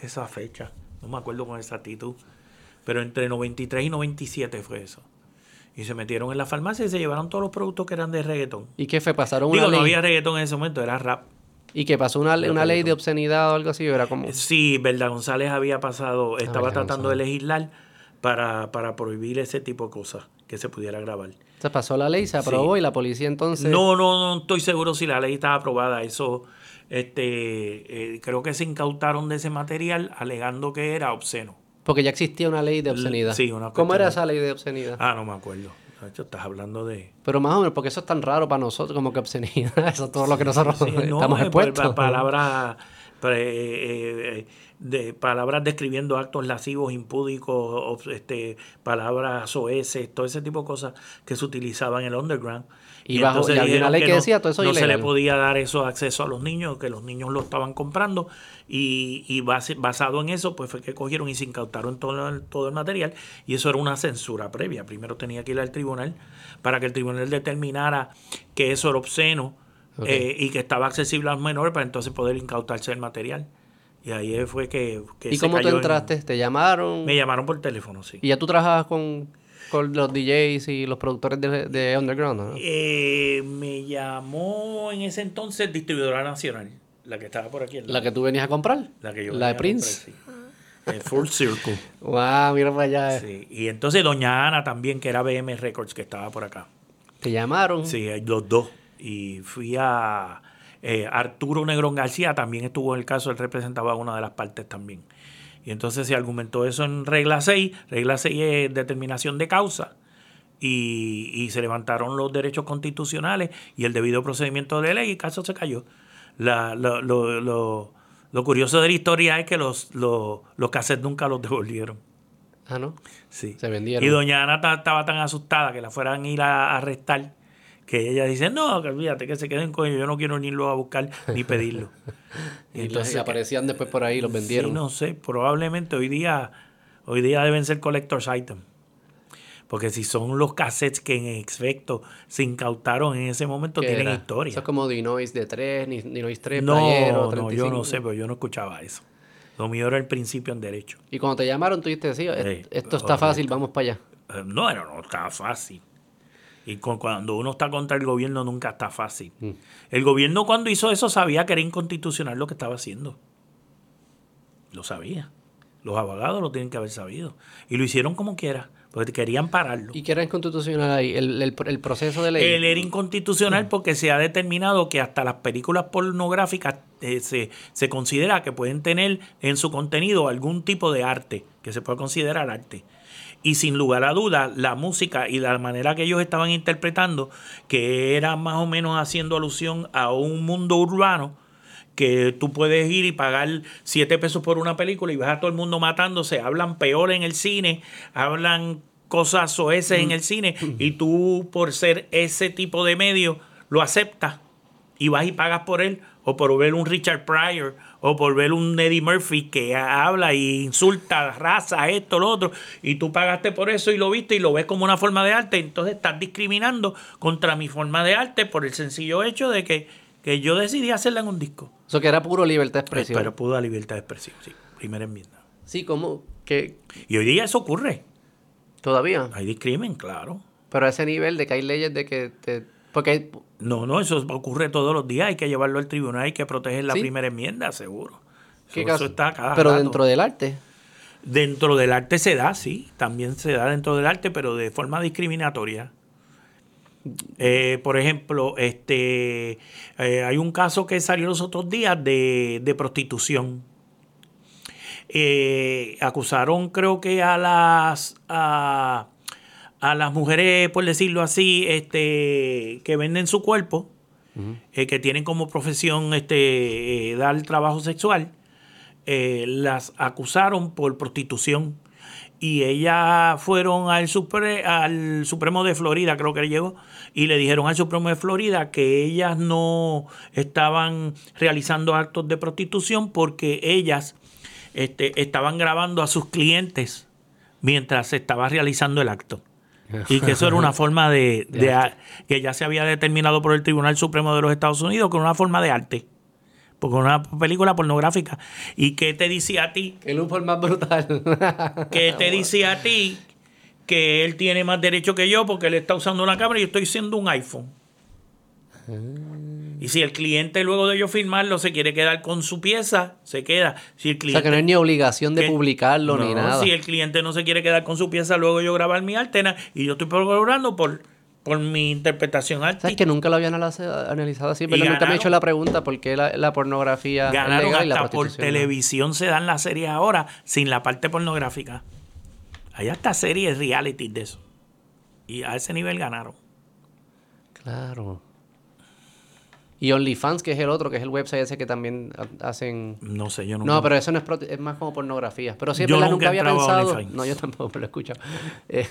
esa fecha. No me acuerdo con exactitud. Pero entre 93 y 97 fue eso. Y se metieron en la farmacia y se llevaron todos los productos que eran de reggaetón. ¿Y qué fue? ¿Pasaron Digo, una no ley? había reggaetón en ese momento, era rap. ¿Y que pasó una, una ley de obscenidad o algo así? ¿O Era como... Sí, Verda González había pasado, estaba Verda tratando González. de legislar para, para prohibir ese tipo de cosas que se pudiera grabar. Se pasó la ley, se aprobó y la policía entonces... No, no, no estoy seguro si la ley estaba aprobada. Eso, este, eh, creo que se incautaron de ese material alegando que era obsceno. Porque ya existía una ley de obscenidad. sí, una ¿Cómo era esa ley de obscenidad? Ah, no me acuerdo. De hecho, estás hablando de... Pero más o menos, porque eso es tan raro para nosotros como que obscenidad. Eso es todo lo que nosotros Sí, no, estamos eh, expuestos. pa- palabras, eh, eh, de, palabras describiendo actos lascivos, impúdicos, este, palabras soeces, todo ese tipo de cosas que se utilizaban en el underground. Y bajo- entonces y había una dijeron ley que decía todo eso no se le podía dar eso acceso a los niños, que los niños lo estaban comprando y, y base- basado en eso pues fue que cogieron y se incautaron todo el, todo el material y eso era una censura previa. Primero tenía que ir al tribunal para que el tribunal determinara que eso era obsceno eh, y que estaba accesible a los menores para entonces poder incautarse el material. Y ahí fue que... que ¿Y se cómo tú cayó en- entraste? ¿Te llamaron? me llamaron por teléfono, sí. ¿Y ya tú trabajabas con, con los DJs y los productores de, de Underground? ¿no? Eh, me llamó en ese entonces Distribuidora Nacional, la que estaba por aquí. La que tú venías a comprar. La que yo La de Prince. comprar, sí. Eh, Full Circle. Wow, mira para allá. Sí. Y entonces Doña Ana también, que era BM Records, que estaba por acá. Te llamaron. Sí, eh, los dos. Y fui a eh, Arturo Negrón García, también estuvo en el caso, él representaba una de las partes también. Y entonces se argumentó eso en regla 6. Regla 6 es determinación de causa. Y, y se levantaron los derechos constitucionales y el debido procedimiento de ley y el caso se cayó. La- lo, lo- lo- lo curioso de la historia es que los, los, los cassettes nunca los devolvieron. Ah, ¿no? Sí. Se vendieron. Y doña Ana ta- estaba tan asustada que la fueran a ir a arrestar que ella dice, no, que olvídate que se queden con ellos, yo no quiero ni irlo a buscar ni pedirlo. Y entonces aparecían después por ahí y los vendieron. Sí, no sé, probablemente hoy día, hoy día deben ser collector's item. Porque si son los cassettes que en efecto se incautaron en ese momento, ¿Qué tienen era? historia. Eso es como Dinois de 3, ni- Dinois 3, no, Playero, no, yo 35. no sé, pero yo no escuchaba eso. Lo mío era el principio en derecho. Y cuando te llamaron, tú dijiste, sí, Sí, esto está fácil, vamos para allá. Eh, No, no, no está fácil. Y con- cuando uno está contra el gobierno nunca está fácil. Mm. El gobierno cuando hizo eso sabía que era inconstitucional lo que estaba haciendo. Lo sabía. Los abogados lo tienen que haber sabido. Y lo hicieron como quiera, porque querían pararlo. ¿Y qué era inconstitucional ahí? El, el- el proceso de ley. Él era inconstitucional porque se ha determinado que hasta las películas pornográficas eh, se, se considera que pueden tener en su contenido algún tipo de arte, que se puede considerar arte. Y sin lugar a dudas, la música y la manera que ellos estaban interpretando, que era más o menos haciendo alusión a un mundo urbano, que tú puedes ir y pagar 7 pesos por una película y vas a todo el mundo matándose, hablan peor en el cine, hablan cosas soeces en el cine y tú por ser ese tipo de medio lo aceptas y vas y pagas por él o por ver un Richard Pryor o por ver un Eddie Murphy que habla y insulta raza, esto, lo otro, y tú pagaste por eso y lo viste y lo ves como una forma de arte, entonces estás discriminando contra mi forma de arte por el sencillo hecho de que, que yo decidí hacerla en un disco. Eso que era puro libertad de expresión. Pero pudo la libertad de expresión, sí, primera enmienda. Sí, como que Y hoy día eso ocurre, todavía. hay discrimen, claro. Pero a ese nivel de que hay leyes de que te... Porque hay- No, no, eso ocurre todos los días, hay que llevarlo al tribunal, hay que proteger la ¿Sí? primera enmienda, seguro. ¿qué Eso, caso? eso está cada Pero rato. dentro del arte. Dentro del arte se da, sí, también se da dentro del arte, pero de forma discriminatoria. Eh, por ejemplo, este eh, hay un caso que salió los otros días de, de prostitución. Eh, acusaron, creo que a las a, a las mujeres, por decirlo así, este, que venden su cuerpo, eh, que tienen como profesión este, eh, dar trabajo sexual, eh, las acusaron por prostitución. Y ellas fueron al, al Supremo de Florida, creo que llegó, y le dijeron al Supremo de Florida que ellas no estaban realizando actos de prostitución porque ellas este, estaban grabando a sus clientes mientras se estaba realizando el acto y que eso era una forma de, que ya se había determinado por el Tribunal Supremo de los Estados Unidos que era una forma de arte. Porque una película pornográfica. Y que te decía a ti el humor más brutal. Que te decía a ti que él tiene más derecho que yo porque él está usando una cámara y yo estoy siendo un iPhone y si el cliente luego de yo firmarlo se quiere quedar con su pieza, se queda. Si el cliente, o sea, que no hay ni obligación de publicarlo ni nada. Si el cliente no se quiere quedar con su pieza, luego yo grabar mi altena y yo estoy cobrando por, por mi interpretación artística. ¿Sabes que nunca lo habían analizado así? Pero nunca me he hecho la pregunta por qué la, pornografía ganaron es legal hasta por televisión se dan las series ahora sin la parte pornográfica. Hay hasta series reality de eso. Y a ese nivel ganaron. Claro. Y OnlyFans, que es el otro, que es el website ese que también hacen... No sé, yo no... No, pero eso no es, es más como pornografía. Pero siempre la nunca había pensado... No, yo tampoco lo he escuchado. Eh,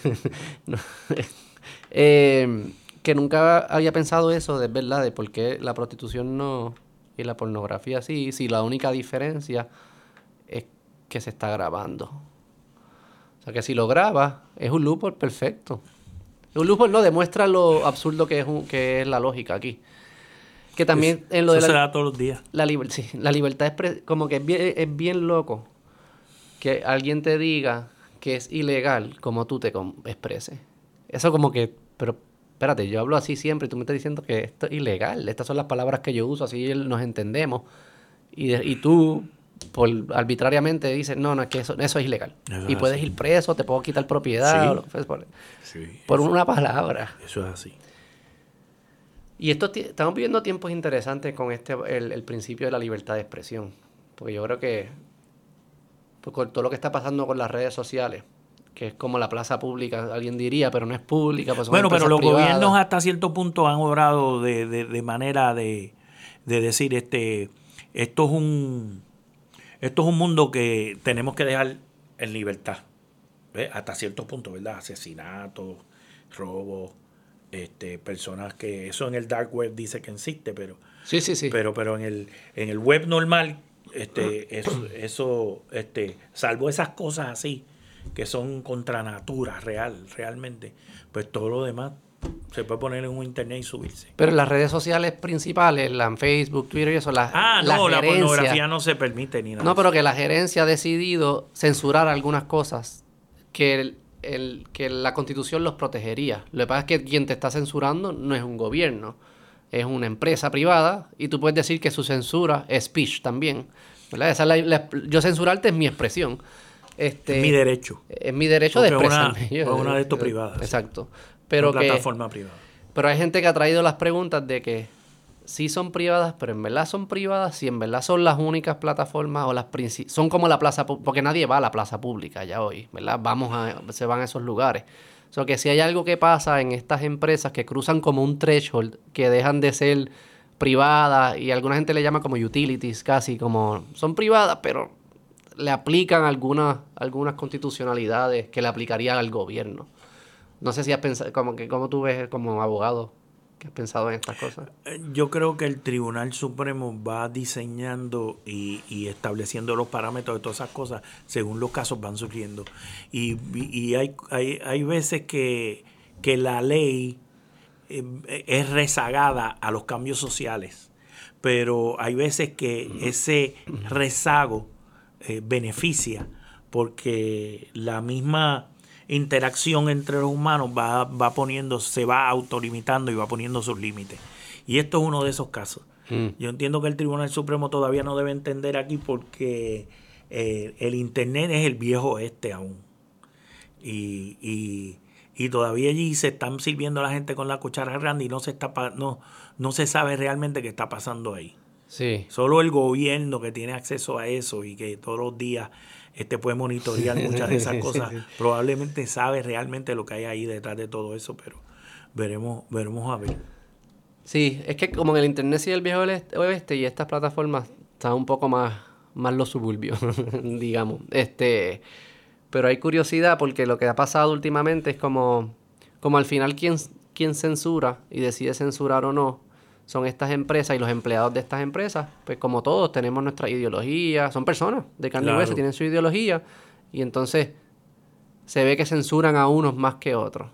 eh, que nunca había pensado eso, de verdad, de por qué la prostitución no... Y la pornografía sí, si la única diferencia es que se está grabando. O sea, que si lo graba, es un loophole perfecto. Un loophole no demuestra lo absurdo que es, que es la lógica aquí. Que también en lo de la, se da todos los días. La, sí, la libertad es como que es bien, es bien loco que alguien te diga que es ilegal como tú te expreses. Eso como que, pero espérate, yo hablo así siempre y tú me estás diciendo que esto es ilegal. Estas son las palabras que yo uso, así nos entendemos. Y, y tú, por arbitrariamente, dices, no, no, es que eso, eso es ilegal. y puedes ir preso, te puedo quitar propiedad. por, por una palabra. Eso es así. Y esto estamos viviendo tiempos interesantes con este el, principio de la libertad de expresión. Porque yo creo que pues, con todo lo que está pasando con las redes sociales, que es como la plaza pública, alguien diría, pero no es pública. Pues bueno, pero los gobiernos hasta cierto punto han obrado de, de, manera de, de, decir, este, esto es un esto es un mundo que tenemos que dejar en libertad. Hasta cierto punto, ¿verdad? Asesinatos, robos, este, personas que eso en el dark web dice que existe, pero sí, sí, sí. pero pero en el en el web normal este eso, eso este salvo esas cosas así que son contra natura real realmente, pues todo lo demás se puede poner en un internet y subirse. Pero las redes sociales principales, la Facebook, Twitter y eso, la Ah, no, la, pornografía no se permite ni nada. No, pero que la gerencia ha decidido censurar algunas cosas que el, que la constitución los protegería. Lo que pasa es que quien te está censurando no es un gobierno, es una empresa privada y tú puedes decir que su censura es speech también. yo censurarte es mi expresión. Este, es mi derecho. Es mi derecho de expresarme. Una, una de estos privadas. Exacto. Pero una plataforma privada. Pero hay gente que ha traído las preguntas de que sí son privadas, pero en verdad son privadas, si en verdad son las únicas plataformas o las son como la plaza, porque nadie va a la plaza pública ya hoy, ¿verdad? Vamos a, se van a esos lugares. O sea, que si hay algo que pasa en estas empresas que cruzan como un threshold, que dejan de ser privadas y alguna gente le llama como utilities, casi como son privadas, pero le aplican algunas, algunas constitucionalidades que le aplicaría al gobierno. No sé si has pensado, como que como tú ves como abogado ¿Qué has pensado en estas cosas? Eh, yo creo que el Tribunal Supremo va diseñando y, estableciendo los parámetros de todas esas cosas según los casos van surgiendo. Y, hay, hay, hay, veces que, la ley eh, es rezagada a los cambios sociales, pero hay veces que ese rezago eh, beneficia porque la misma interacción entre los humanos va, va poniendo, se va autolimitando y va poniendo sus límites. Y esto es uno de esos casos. Mm. Yo entiendo que el Tribunal Supremo todavía no debe entender aquí porque eh, el Internet es el viejo este aún. Y, y, y, todavía allí se están sirviendo a la gente con la cuchara grande y no se, está, no, no se sabe realmente qué está pasando ahí. Sí. Solo el gobierno que tiene acceso a eso y que todos los días este puede monitorear muchas de esas cosas. Probablemente sabe realmente lo que hay ahí detrás de todo eso, pero veremos, veremos a ver. Sí, es que como en el internet y el viejo oeste y estas plataformas están un poco más, más los suburbios, digamos. Este, pero hay curiosidad porque lo que ha pasado últimamente es como, como al final quien, quien censura y decide censurar o no son estas empresas y los empleados de estas empresas, pues como todos tenemos nuestra ideología, son personas de carne y hueso, tienen su ideología y entonces se ve que censuran a unos más que otros.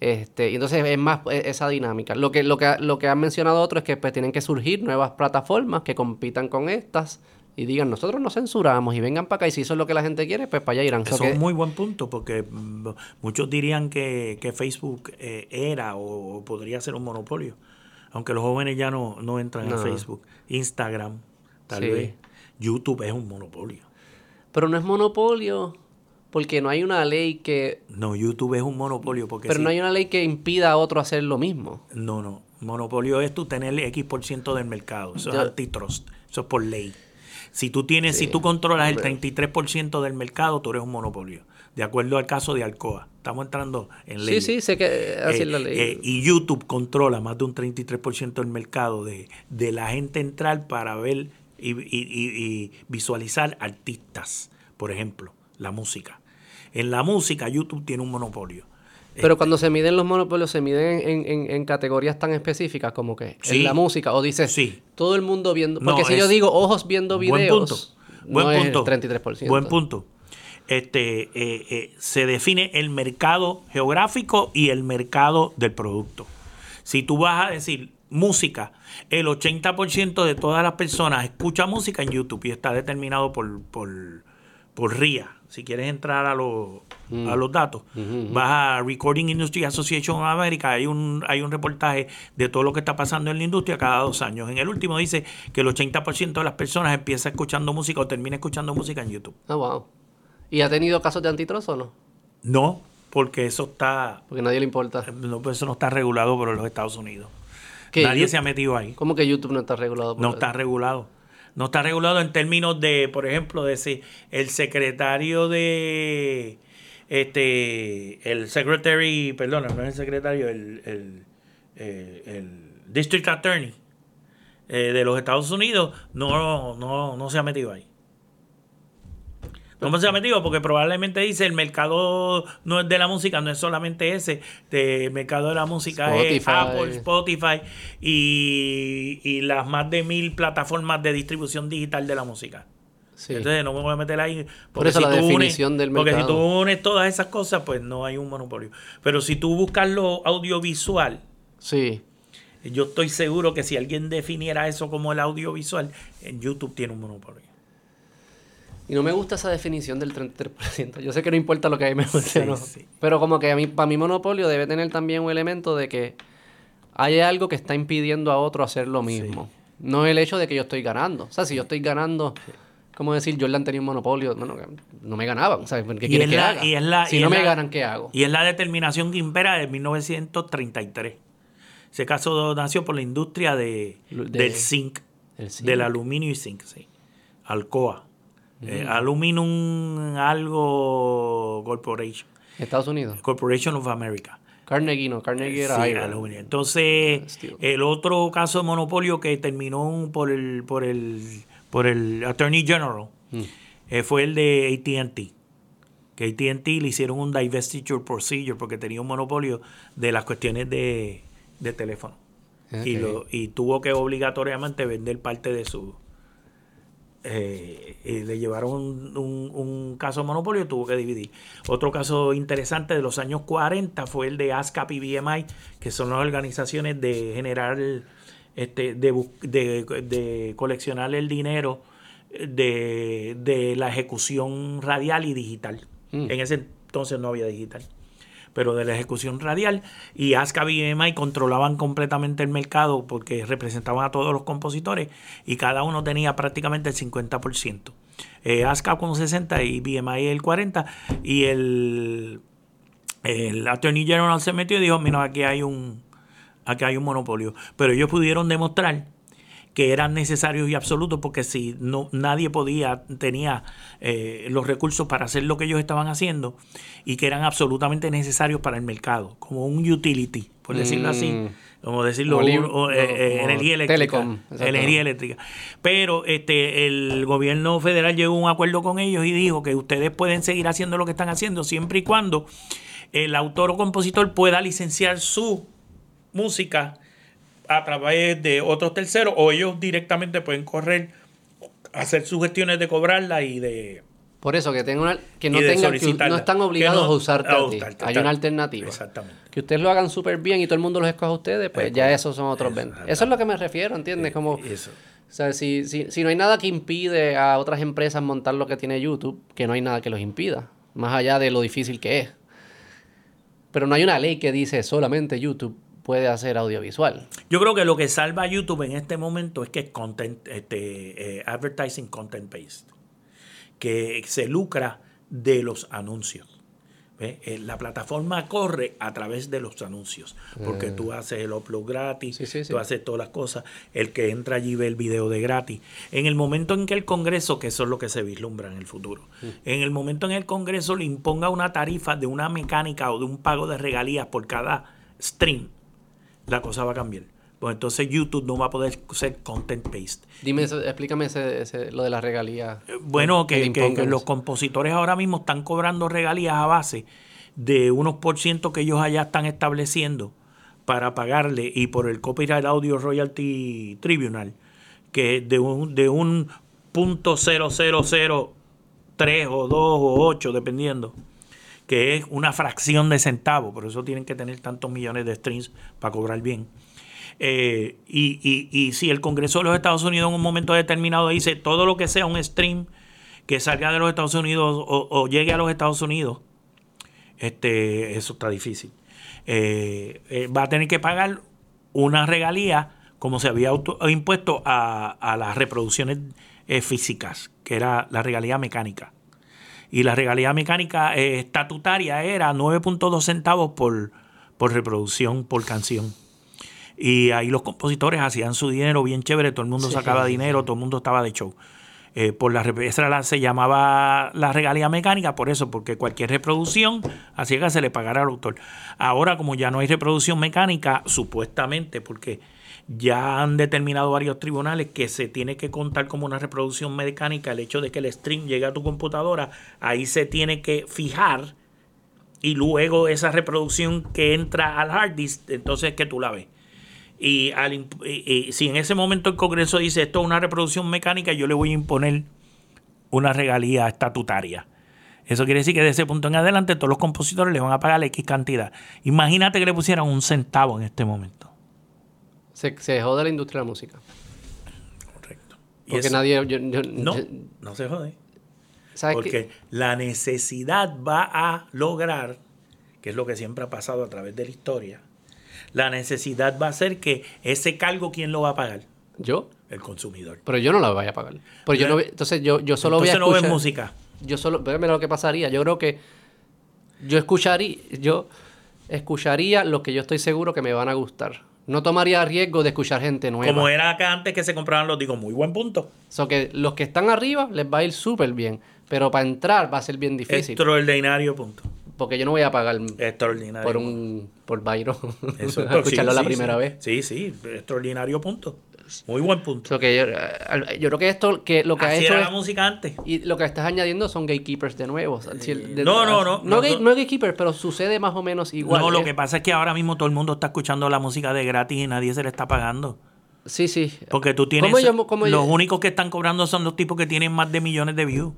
Este, y entonces es más e, esa dinámica. Lo que, lo que, lo que han mencionado otros es que pues, tienen que surgir nuevas plataformas que compitan con estas y digan, nosotros no censuramos y vengan para acá y si eso es lo que la gente quiere, pues para allá irán. Eso es un muy buen punto porque mm, muchos dirían que, Facebook eh, era o podría ser un monopolio, aunque los jóvenes ya no, no entran en Facebook. Instagram, tal vez. YouTube es un monopolio. Pero no es monopolio porque no hay una ley que... No, YouTube es un monopolio porque... Pero no hay una ley que impida a otro hacer lo mismo. No, no. Monopolio es tú tener X por ciento del mercado. Eso es antitrust. Eso es por ley. Si tú tienes, si tú controlas el 33% del mercado, tú eres un monopolio. De acuerdo al caso de Alcoa. Estamos entrando en ley. Sí, sí, sé que así es la ley. Eh, y YouTube controla más de un 33% del mercado de, de la gente entrar para ver y, y visualizar artistas, por ejemplo la música. En la música YouTube tiene un monopolio. Pero cuando se miden los monopolios, se miden en, categorías tan específicas como que en la música. O dices, sí. todo el mundo viendo. Porque si yo digo ojos viendo videos, buen no punto. es 33%. Buen punto. Este, eh, eh, se define el mercado geográfico y el mercado del producto. Si tú vas a decir música, el 80% de todas las personas escucha música en YouTube y está determinado por, por, por RIA si quieres entrar a, los a mm. los datos, vas a Recording Industry Association of America, hay un, hay un reportaje de todo lo que está pasando en la industria cada dos años. En el último dice que el 80% de las personas empieza escuchando música o termina escuchando música en YouTube. Ah, wow. ¿Y ha tenido casos de antitrozo o no? No, porque eso está... Porque nadie le importa. No, pues eso no está regulado por los Estados Unidos. Nadie se ha metido ahí. ¿Cómo que YouTube no está regulado? Por no está regulado. No está regulado en términos de, por ejemplo, de si el secretario de este el secretary, perdón, no es el secretario, el, el, eh, district attorney eh, de los Estados Unidos no, no, no se ha metido ahí. ¿Cómo se ha metido? Porque probablemente dice el mercado no es de la música, no es solamente ese. el mercado de la música es Apple, Spotify y, las más de mil plataformas de distribución digital de la música. Entonces no me voy a meter ahí. Por eso la definición del mercado. Porque si tú unes todas esas cosas, pues no hay un monopolio. Pero si tú buscas lo audiovisual, sí. yo estoy seguro que si alguien definiera eso como el audiovisual, en YouTube tiene un monopolio. Y no me gusta esa definición del 33%. Yo sé que no importa lo que a mí me guste, Pero como que a mí, para mi monopolio debe tener también un elemento de que hay algo que está impidiendo a otro hacer lo mismo. No el hecho de que yo estoy ganando. O sea, si yo estoy ganando, como decir, Jordan tenía un monopolio, bueno, no me ganaban. ¿sabes? ¿Qué quieres que haga? si no me ganan, ¿qué hago? Y es la determinación que impera de 1933. Ese caso nació por la industria de, del zinc, del aluminio y zinc, sí. Alcoa. Eh, Aluminum algo Corporation. Estados Unidos. Corporation of America. Carnegie, no, Carnegie era sí, Entonces, el otro caso de monopolio que terminó por el, por el, por el Attorney General mm. eh, fue el de ATT. Que ATT le hicieron un divestiture procedure porque tenía un monopolio de las cuestiones de, teléfono. Y, lo, y tuvo que obligatoriamente vender parte de su, eh, le llevaron un, caso de monopolio y tuvo que dividir. Otro caso interesante de los años 40 fue el de ASCAP y BMI, que son las organizaciones de generar, este, de, coleccionar el dinero de, la ejecución radial y digital. Mm. En ese entonces no había digital pero de la ejecución radial, y ASCAP y BMI controlaban completamente el mercado porque representaban a todos los compositores y cada uno tenía prácticamente el 50%. Eh, ASCAP con 60 y BMI el 40 y el, el Attorney General se metió y dijo, mira, aquí hay un, aquí hay un monopolio. Pero ellos pudieron demostrar que eran necesarios y absolutos porque si no nadie podía tenía eh, los recursos para hacer lo que ellos estaban haciendo y que eran absolutamente necesarios para el mercado como un utility por decirlo así Mm. como decirlo Como o, eh, eh, como energía eléctrica telecom, energía eléctrica pero este el gobierno federal llegó a un acuerdo con ellos y dijo que ustedes pueden seguir haciendo lo que están haciendo siempre y cuando el autor o compositor pueda licenciar su música a través de otros terceros o ellos directamente pueden correr hacer sus gestiones de cobrarla y de Por eso, que, tenga una- que no tengan, que no están obligados no- a usarte a a ti. usarte, Hay una alternativa. exactamente Que ustedes lo hagan súper bien y todo el mundo los escoja a ustedes, pues Es ya esos son otros 20. Eso es lo que me refiero, ¿entiendes? Como, eso o sea, si, si, si no hay nada que impide a otras empresas montar lo que tiene YouTube, que no hay nada que los impida, más allá de lo difícil que es. Pero no hay una ley que dice solamente YouTube puede hacer audiovisual. Yo creo que lo que salva a YouTube en este momento es que es content, este, eh, advertising content based, que se lucra de los anuncios. Eh, La plataforma corre a través de los anuncios, porque tú haces el upload gratis, Sí, sí, sí. tú haces todas las cosas, el que entra allí ve el video de gratis. En el momento en que el Congreso, que eso es lo que se vislumbra en el futuro, en el momento en el Congreso le imponga una tarifa de una mecánica o de un pago de regalías por cada stream, la cosa va a cambiar. Pues entonces YouTube no va a poder ser content based. Dime, eso- explícame ese, ese- lo de la regalía. Bueno, que, los compositores ahora mismo están cobrando regalías a base de unos por ciento que ellos allá están estableciendo para pagarle y por el Copyright Audio Royalty Tribunal, que de un, de un punto 0003 o 2 o 8, dependiendo, que es una fracción de centavo, por eso tienen que tener tantos millones de streams para cobrar bien. Eh, y, y- y si el Congreso de los Estados Unidos en un momento determinado dice todo lo que sea un stream que salga de los Estados Unidos o, llegue a los Estados Unidos, este, eso está difícil. Eh, eh, va a tener que pagar una regalía como se había impuesto a, a las reproducciones físicas, que era la regalía mecánica. Y la regalía mecánica eh, estatutaria era 9.2 centavos por, por reproducción, por canción. Y ahí los compositores hacían su dinero bien chévere, todo el mundo Sí, sacaba sí, dinero, todo el mundo estaba de show. Eh, por la, esa la- se llamaba la regalía mecánica por eso, porque cualquier reproducción hacía que se le pagara al autor. Ahora, como ya no hay reproducción mecánica, supuestamente, porque ya han determinado varios tribunales que se tiene que contar como una reproducción mecánica el hecho de que el stream llegue a tu computadora, ahí se tiene que fijar y luego esa reproducción que entra al hard disk, entonces es que tú la ves. Y, al si en ese momento el Congreso dice esto es una reproducción mecánica, yo le voy a imponer una regalía estatutaria. Eso quiere decir que de ese punto en adelante todos los compositores le van a pagar X cantidad. Imagínate que le pusieran un centavo en este momento. Se, se jode la industria de la música. Correcto. Y Porque eso- nadie... yo- yo- No, yo- no se jode. ¿Sabes Porque la necesidad va a lograr, que es lo que siempre ha pasado a través de la historia, la necesidad va a ser que ese cargo, ¿quién lo va a pagar? ¿Yo? El consumidor. Pero yo no la voy a pagar. Pero yo no, entonces yo, yo solo voy a Entonces no ves música. Yo solo... Pero mira lo que pasaría. Yo creo que... Yo escucharía... Yo escucharía lo que yo estoy seguro que me van a gustar. No tomaría riesgo de escuchar gente nueva. Como era acá antes que se compraban los discos, muy buen punto. So que los que están arriba les va a ir súper bien. Pero para entrar va a ser bien difícil. Extraordinario punto. Porque yo no voy a pagar Extraordinario. por un... Por Byron. Eso es escucharlo sí, la sí, primera sí. vez. Sí, sí, extraordinario punto. Muy buen punto. So que yo, eh, yo creo que esto que lo que ha Así hecho era la música antes. Y lo que estás añadiendo son gatekeepers de nuevo. De- No, no, no, No, gatekeepers, pero sucede más o menos igual. no, lo Es- que pasa es que ahora mismo todo el mundo está escuchando la música de gratis y nadie se le está pagando. Sí, sí. Porque tú tienes. ¿Cómo yo- cómo yo- los únicos que están cobrando son los tipos que tienen más de millones de views.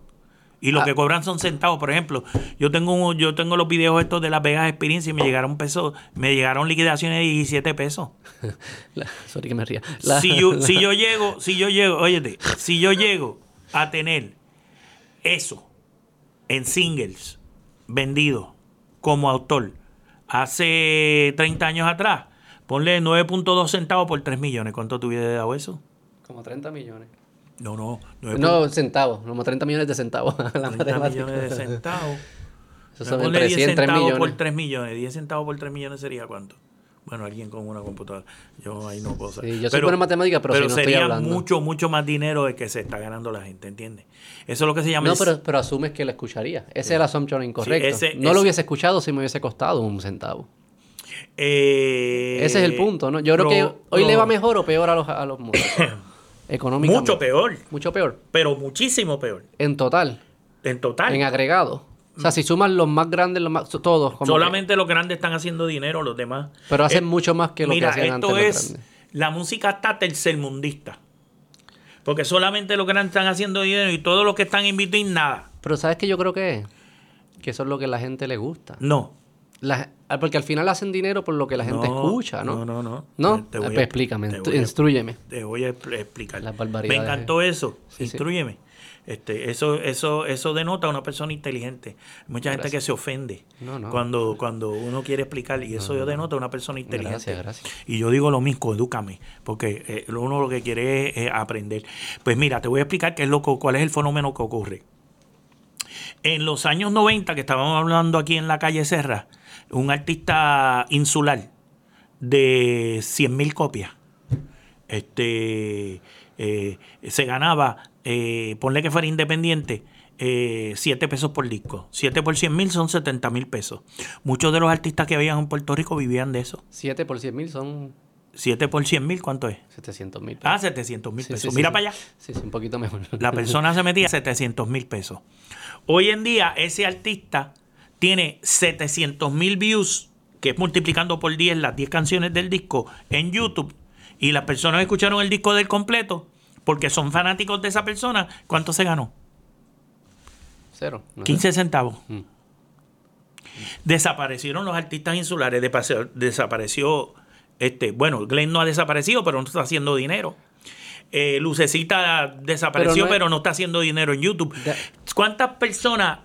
Y los Ah. que cobran son centavos. Por ejemplo, yo tengo un- yo tengo los videos estos de Las Vegas Experience y me llegaron pesos, me llegaron liquidaciones de 17 pesos. La- sorry que me ría. La- si yo, la- si yo llego, si yo llego, óyete, si yo llego a tener eso en singles vendidos como autor hace 30 años atrás, ponle 9.2 centavos por 3 millones. ¿Cuánto te hubiera dado eso? Como 30 millones. No, no. 9 No, centavos. Como 30 millones de centavos. La 30 matemática. millones de centavos. Eso son entre 10 100 3 centavos millones. por 3 millones. 10 centavos por 3 millones sería cuánto? Bueno, alguien con una computadora. Yo ahí no puedo saber. Sí, yo soy bueno en matemáticas, pero, si no estoy sería hablando. mucho, mucho más dinero el que se está ganando la gente, ¿entiendes? Eso es lo que se llama... No, el- pero, pero asumes que lo escucharía. Ese es el assumption incorrecto. ese- no ese- lo hubiese escuchado si me hubiese costado un centavo. Eh, Ese es el punto, ¿no? Yo creo que hoy le va mejor o peor a los, a los músicos. Económicamente. Mucho peor, Mucho peor. pero muchísimo peor. En total. En total. En agregado. O sea, si suman los más grandes, los más, todos. como que- Solamente los grandes están haciendo dinero, los demás. pero hacen Eh, mucho más que lo Mira, que hacían antes esto los es. grandes. La música está tercermundista. Porque solamente los grandes están haciendo dinero y todos los que están in between, nada. Pero ¿sabes qué yo creo que es? Que eso es lo que a la gente le gusta. No. La- ah, porque al final hacen dinero por lo que la gente No, escucha, ¿no? No, no, no. ¿No? Te Ah, voy pues a- explícame, te voy a- instrúyeme. Te voy a expl- explicar. Las Me barbaridades. encantó eso. Sí. Este, eso, eso, eso denota a una persona inteligente. Mucha gente que se ofende No, no. cuando, cuando uno quiere explicar, y eso denota a una persona inteligente. Gracias, gracias. Y yo digo lo mismo, edúcame, porque eh, uno lo que quiere es eh, aprender. Pues mira, te voy a explicar qué es lo cuál es el fenómeno que ocurre. En los años 90, que estábamos hablando aquí en la calle Serra, un artista insular de 100.000 copias, este, eh, se ganaba, eh, ponle que fuera independiente, 7 pesos por disco. 7 por 100 mil son 70 mil pesos. Muchos de los artistas que habían en Puerto Rico vivían de eso. 7 por 100 mil son 7 por 100 mil, ¿cuánto es? 700 mil. Ah, 700 mil Sí, pesos. sí, Mira sí. para allá. Sí, sí, un poquito mejor. La persona se metía 700 mil pesos. Hoy en día, ese artista tiene 700 mil views, que es multiplicando por 10 las 10 canciones del disco, en YouTube. Y las personas escucharon el disco del completo porque son fanáticos de esa persona. ¿Cuánto se ganó? Cero. no sé. 15 centavos. Mm. Desaparecieron los artistas insulares. Desapareció, este, bueno, Glenn no ha desaparecido, pero no está haciendo dinero. Eh, Lucecita desapareció, Pero pero no no, es- está haciendo dinero en YouTube. ¿Cuántas personas?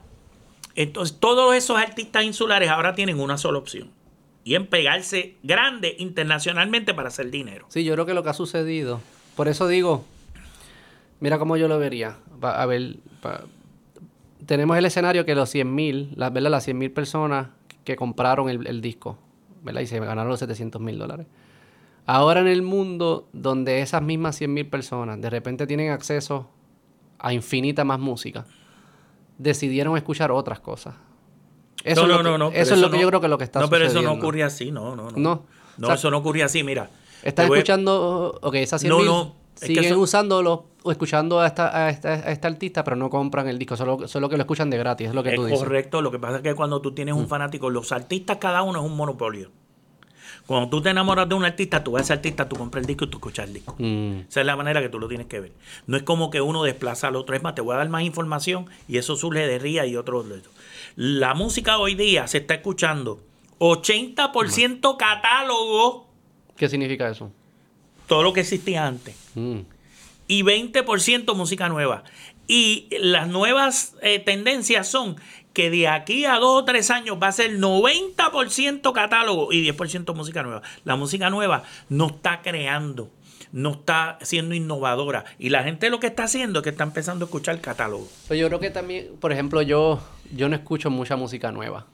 Entonces, todos esos artistas insulares ahora tienen una sola opción. Y en pegarse grande internacionalmente para hacer dinero. Sí, yo creo que lo que ha sucedido. Por eso digo, mira cómo yo lo vería. A ver, tenemos el escenario que los 100 mil, las, ¿verdad? las 100 mil personas que compraron el, disco, ¿verdad? Y se ganaron los 700 mil dólares. Ahora en el mundo donde esas mismas 100 mil personas de repente tienen acceso a infinita más música, decidieron escuchar otras cosas. Eso no, es no, lo que, no, no, pero eso es lo que no- yo creo que lo que está No, pero sucediendo. eso no ocurre así, no, no, no. No. No, O sea, eso no ocurre así, mira. Estás escuchando, ok, esas 100 No, no, es que siguen eso- usándolo o escuchando a esta, a, esta, a este artista, pero no compran el disco, solo, solo que lo escuchan de gratis, es lo que Es tú dices. Mm. correcto, lo que pasa es que cuando tú tienes un fanático, los artistas cada uno es un monopolio. Cuando tú te enamoras de un artista, tú vas a ese artista, tú compras el disco y tú escuchas el disco. Mm, Esa es la manera que tú lo tienes que ver. No es como que uno desplaza al otro. Es más, te voy a dar más información y eso surge de RIA y otros de eso. La música hoy día se está escuchando 80% catálogo, ¿Qué significa eso? todo lo que existía antes, Mm, y 20% música nueva. Y las nuevas eh, tendencias son que de aquí a dos o tres años va a ser 90% catálogo y 10% música nueva. La música nueva no está creando, no está siendo innovadora. Y la gente lo que está haciendo es que está empezando a escuchar catálogo. Pero yo creo que también, por ejemplo, yo, yo no escucho mucha música nueva.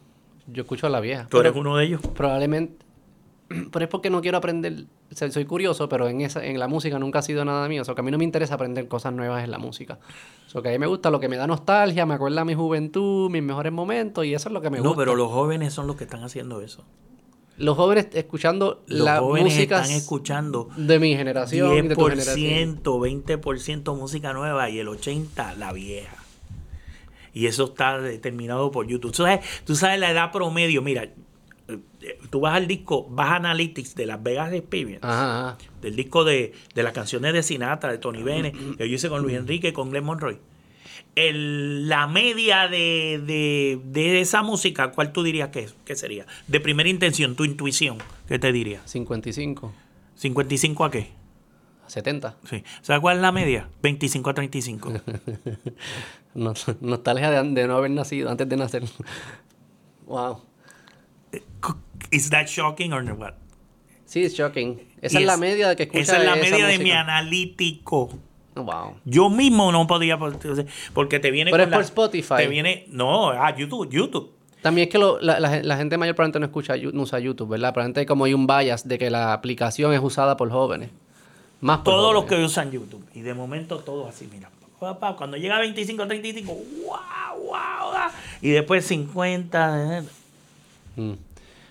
Yo escucho la vieja. Tú eres uno de ellos. Probablemente, pero es porque no quiero aprender, soy curioso, pero en esa en la música nunca ha sido nada mío. O sea, que a mí no me interesa aprender cosas nuevas en la música. O sea, que a mí me gusta lo que me da nostalgia, me acuerda mi juventud, mis mejores momentos, y eso es lo que me No, gusta. pero los jóvenes son los que están haciendo eso. Los jóvenes escuchando Los la jóvenes música están escuchando de mi generación y de tu generación. 10%, 20% música nueva y el 80% la vieja. Y eso está determinado por YouTube. Tú sabes, tú sabes la edad promedio. Mira, tú vas al disco, vas a Analytics de Las Vegas Experience, Ajá, ajá. del disco de, de las canciones de Sinatra, de Tony Bennett, que yo hice con Luis Enrique y con Glenn Monroy. El- la media de, de- de esa música, ¿cuál tú dirías que, es? que sería? De primera intención, tu intuición, ¿qué te diría? 55, ¿55 a qué? 70. Sí. ¿Sabes cuál es la media? 25 a 35. No- Nostalgia de, de no haber nacido, antes de nacer. Wow. ¿Is that shocking or what? Sí, es shocking. Esa es la media de que escucha Esa es la media de mi analítico. Wow. Yo mismo no podía, porque te viene Pero con es por Spotify. Te viene, no, ah, YouTube, YouTube. También es que lo- la, la- la gente mayor probablemente no escucha, no usa YouTube, ¿verdad? Probablemente como hay un bias de que la aplicación es usada por jóvenes. Más por Todos los que usan YouTube. Y de momento todos así, mira. Cuando llega a 25, 35, wow, wow. Y después 50. Eh. Mm.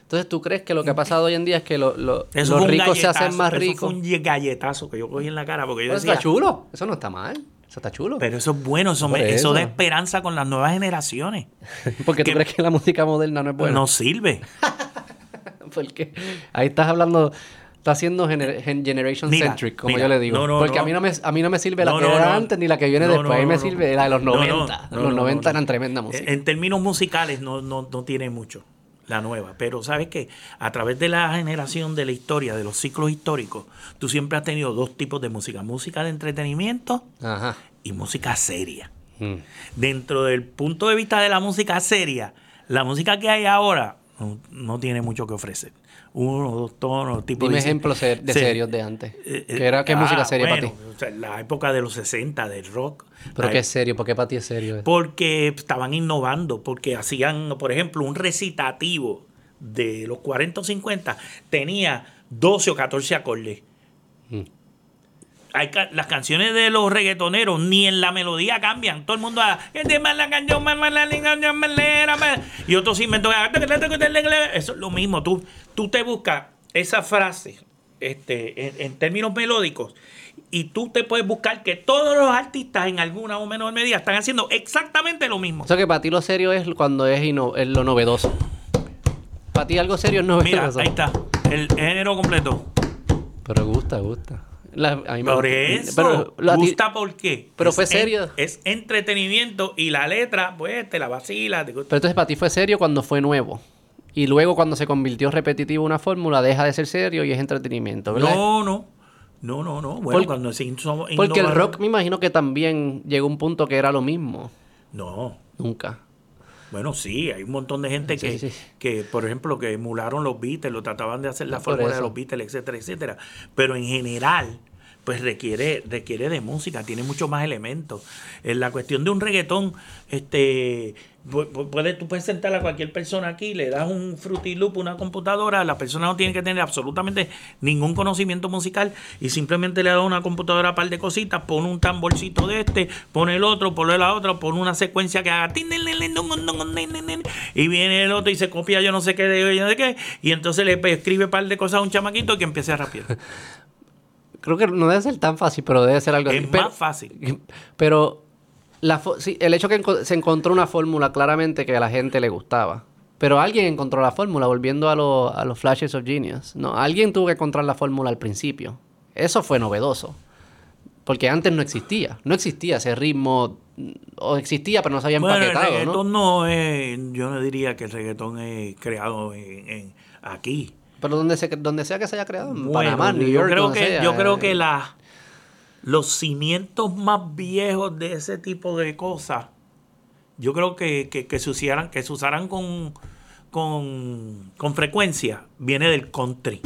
Entonces, ¿tú crees que lo que ha pasado hoy en día es que lo- lo- Eso los ricos se hacen más Eso fue ricos? un galletazo que yo cogí en la cara porque yo Pero eso está chulo. Eso no está mal. Eso está chulo. Pero eso es bueno, eso, me- eso da esperanza con las nuevas generaciones. Porque tú crees que la música moderna no es buena. No sirve. Porque ahí estás hablando, estás gener- gen- generation Mira, centric, como mira, yo le digo. no, no, Porque no. a mí no me a mí no me sirve la que era antes ni la que viene después. a mí me sirve la de los No, no, 90. no, los no, 90 no. eran tremenda música. En términos musicales no, no, no tiene mucho la nueva. Pero sabes que a través de la generación de la historia, de los ciclos históricos, tú siempre has tenido dos tipos de música. Música de entretenimiento Ajá. y música seria. Mm. Dentro del punto de vista de la música seria, la música que hay ahora no, no tiene mucho que ofrecer. Uno, dos tonos, tipo Dime de... ejemplos de serios de antes. Eh, eh, ¿Qué era qué ah, música seria bueno, para ti? o sea, la época de los 60, del rock. Pero la qué es serio, ¿por qué para ti es serio? porque estaban innovando, porque hacían, por ejemplo, un recitativo de los 40 o 50 tenía 12 o 14 acordes. Hay ca- las canciones de los reggaetoneros ni en la melodía cambian. Todo el mundo habla, "Este más la canción, más la canción, más la- más". y otros inventos. Eso es lo mismo. Tú, tú te buscas esa frase este, en, en términos melódicos y tú te puedes buscar que todos los artistas en alguna o menor medida están haciendo exactamente lo mismo. O sea que para ti lo serio es cuando es, lo novedoso. Para ti algo serio es Mira, novedoso. ahí está, el género completo. Pero gusta, gusta. La- Por eso, Pero, la gusta por qué. pero Es fue en- serio. es entretenimiento y la letra, pues, te la vacila. te- pero entonces para ti fue serio cuando fue nuevo. Y luego cuando se convirtió repetitivo una fórmula, deja de ser serio y es entretenimiento, ¿verdad? No, no. No, no, no. Bueno, cuando se Porque el rock me imagino que también llegó a un punto que era lo mismo. No. Nunca. Bueno, sí, hay un montón de gente Sí, que, sí. que, por ejemplo, que emularon los Beatles, lo trataban de hacer la fórmula de los Beatles, etcétera, etcétera. Pero en general, pues requiere, requiere de música, tiene muchos más elementos. En la cuestión de un reggaetón, este Puedes, tú puedes sentar a cualquier persona aquí, le das un fruity loop una computadora, la persona no tiene que tener absolutamente ningún conocimiento musical y simplemente le das una computadora a par de cositas, pone un tamborcito de este, pone el otro, pone la otra, pone una secuencia que haga y viene el otro y se copia yo no sé qué de qué y entonces le escribe un par de cosas a un chamaquito que empiece a rapear. Creo que no debe ser tan fácil, pero debe ser algo Es más fácil. Pero la sí, el hecho que enco- se encontró una fórmula claramente que a la gente le gustaba. Pero alguien encontró la fórmula, volviendo a, lo- a los flashes of genius. No, alguien tuvo que encontrar la fórmula al principio. Eso fue novedoso. Porque antes no existía. No existía ese ritmo. mm, O existía, pero no se había Bueno, el empaquetado, ¿no? reggaetón ¿no? es, yo no diría que el reggaetón es creado en, en- aquí. Pero donde, se, donde sea que se haya creado, en Bueno, Panamá, New yo York, creo donde que, sea, yo creo eh, que la, los cimientos más viejos de ese tipo de cosas, yo creo que, que, que se usaran, que se usaran con, con, con frecuencia, viene del country.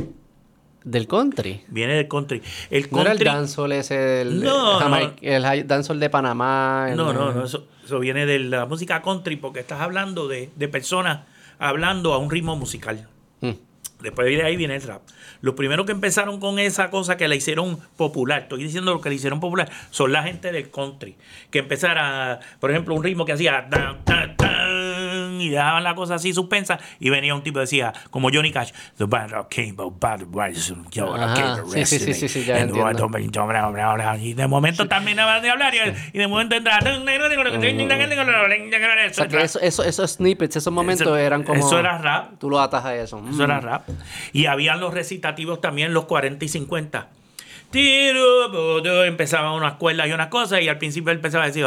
Del country. Viene del country. El No era el country. dancehall ese del... No, Jamaica- El dancehall de Panamá. el- No, no, no, eso, eso viene de la música country porque estás hablando de, de personas hablando a un ritmo musical. Mm. Después de ahí viene el rap. Los primeros que empezaron con esa cosa que la hicieron popular, estoy diciendo lo que la hicieron popular, son la gente del country. Que empezara, por ejemplo, un ritmo que hacía y dejaban la cosa así suspensa y venía un tipo y decía, como Johnny Cash, The battle came about came sí, sí, sí, sí, sí, ya Y de momento terminaba de hablar y, de momento entraba. O sea, que eso, eso, esos snippets, esos momentos Eso- eran como... eso era rap. Tú lo atas a eso. Eso era Mm. rap. Y habían los recitativos también, los 40 y 50. Tiro, bodo, empezaba una escuela y una cosa, y al principio él empezaba a decir.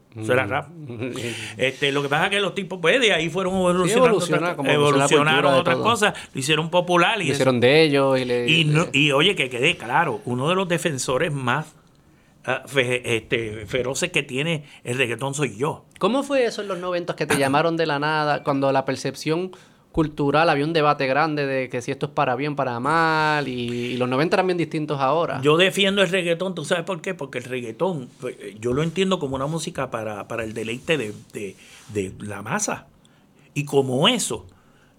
Eso era rap. Este, lo que pasa es que los tipos, pues, de ahí fueron evolucionando, otras- como evolucionaron otras cosas, lo hicieron popular y, Lo eso- hicieron de ellos y le... y, no- y oye, que quede claro, uno de los defensores más ah, fe- este, feroces que tiene el reggaetón soy yo. ¿Cómo fue eso en los 90 que te llamaron de la nada? Cuando la percepción cultural había un debate grande de que si esto es para bien, para mal, y, y los 90 eran bien distintos ahora. Yo defiendo el reggaetón, ¿tú sabes por qué? Porque el reggaetón, pues, eh, yo lo entiendo como una música para, para el deleite de, de- de la masa. Y como eso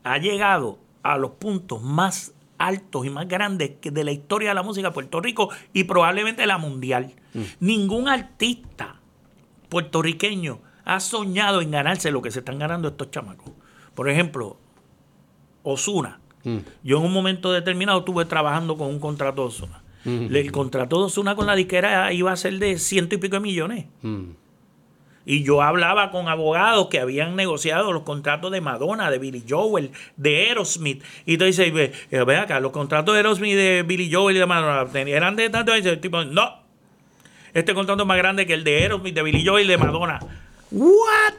ha llegado a los puntos más altos y más grandes que de la historia de la música de Puerto Rico y probablemente la mundial. Ningún artista puertorriqueño ha soñado en ganarse lo que se están ganando estos chamacos. Por ejemplo, Osuna. Mm. Yo en un momento determinado estuve trabajando con un contrato de Osuna. Ujú. El contrato de Osuna con la disquera iba a ser de ciento y pico de millones. Mm. Y yo hablaba con abogados que habían negociado los contratos de Madonna, de Billy Joel, de Aerosmith. Y tú dices, ve, eh, ve acá, los contratos de Aerosmith, de Billy Joel y de Madonna eran de tanto. Y tipo, no. Este contrato es más grande que el de Aerosmith, de Billy Joel y de Madonna. ¿What?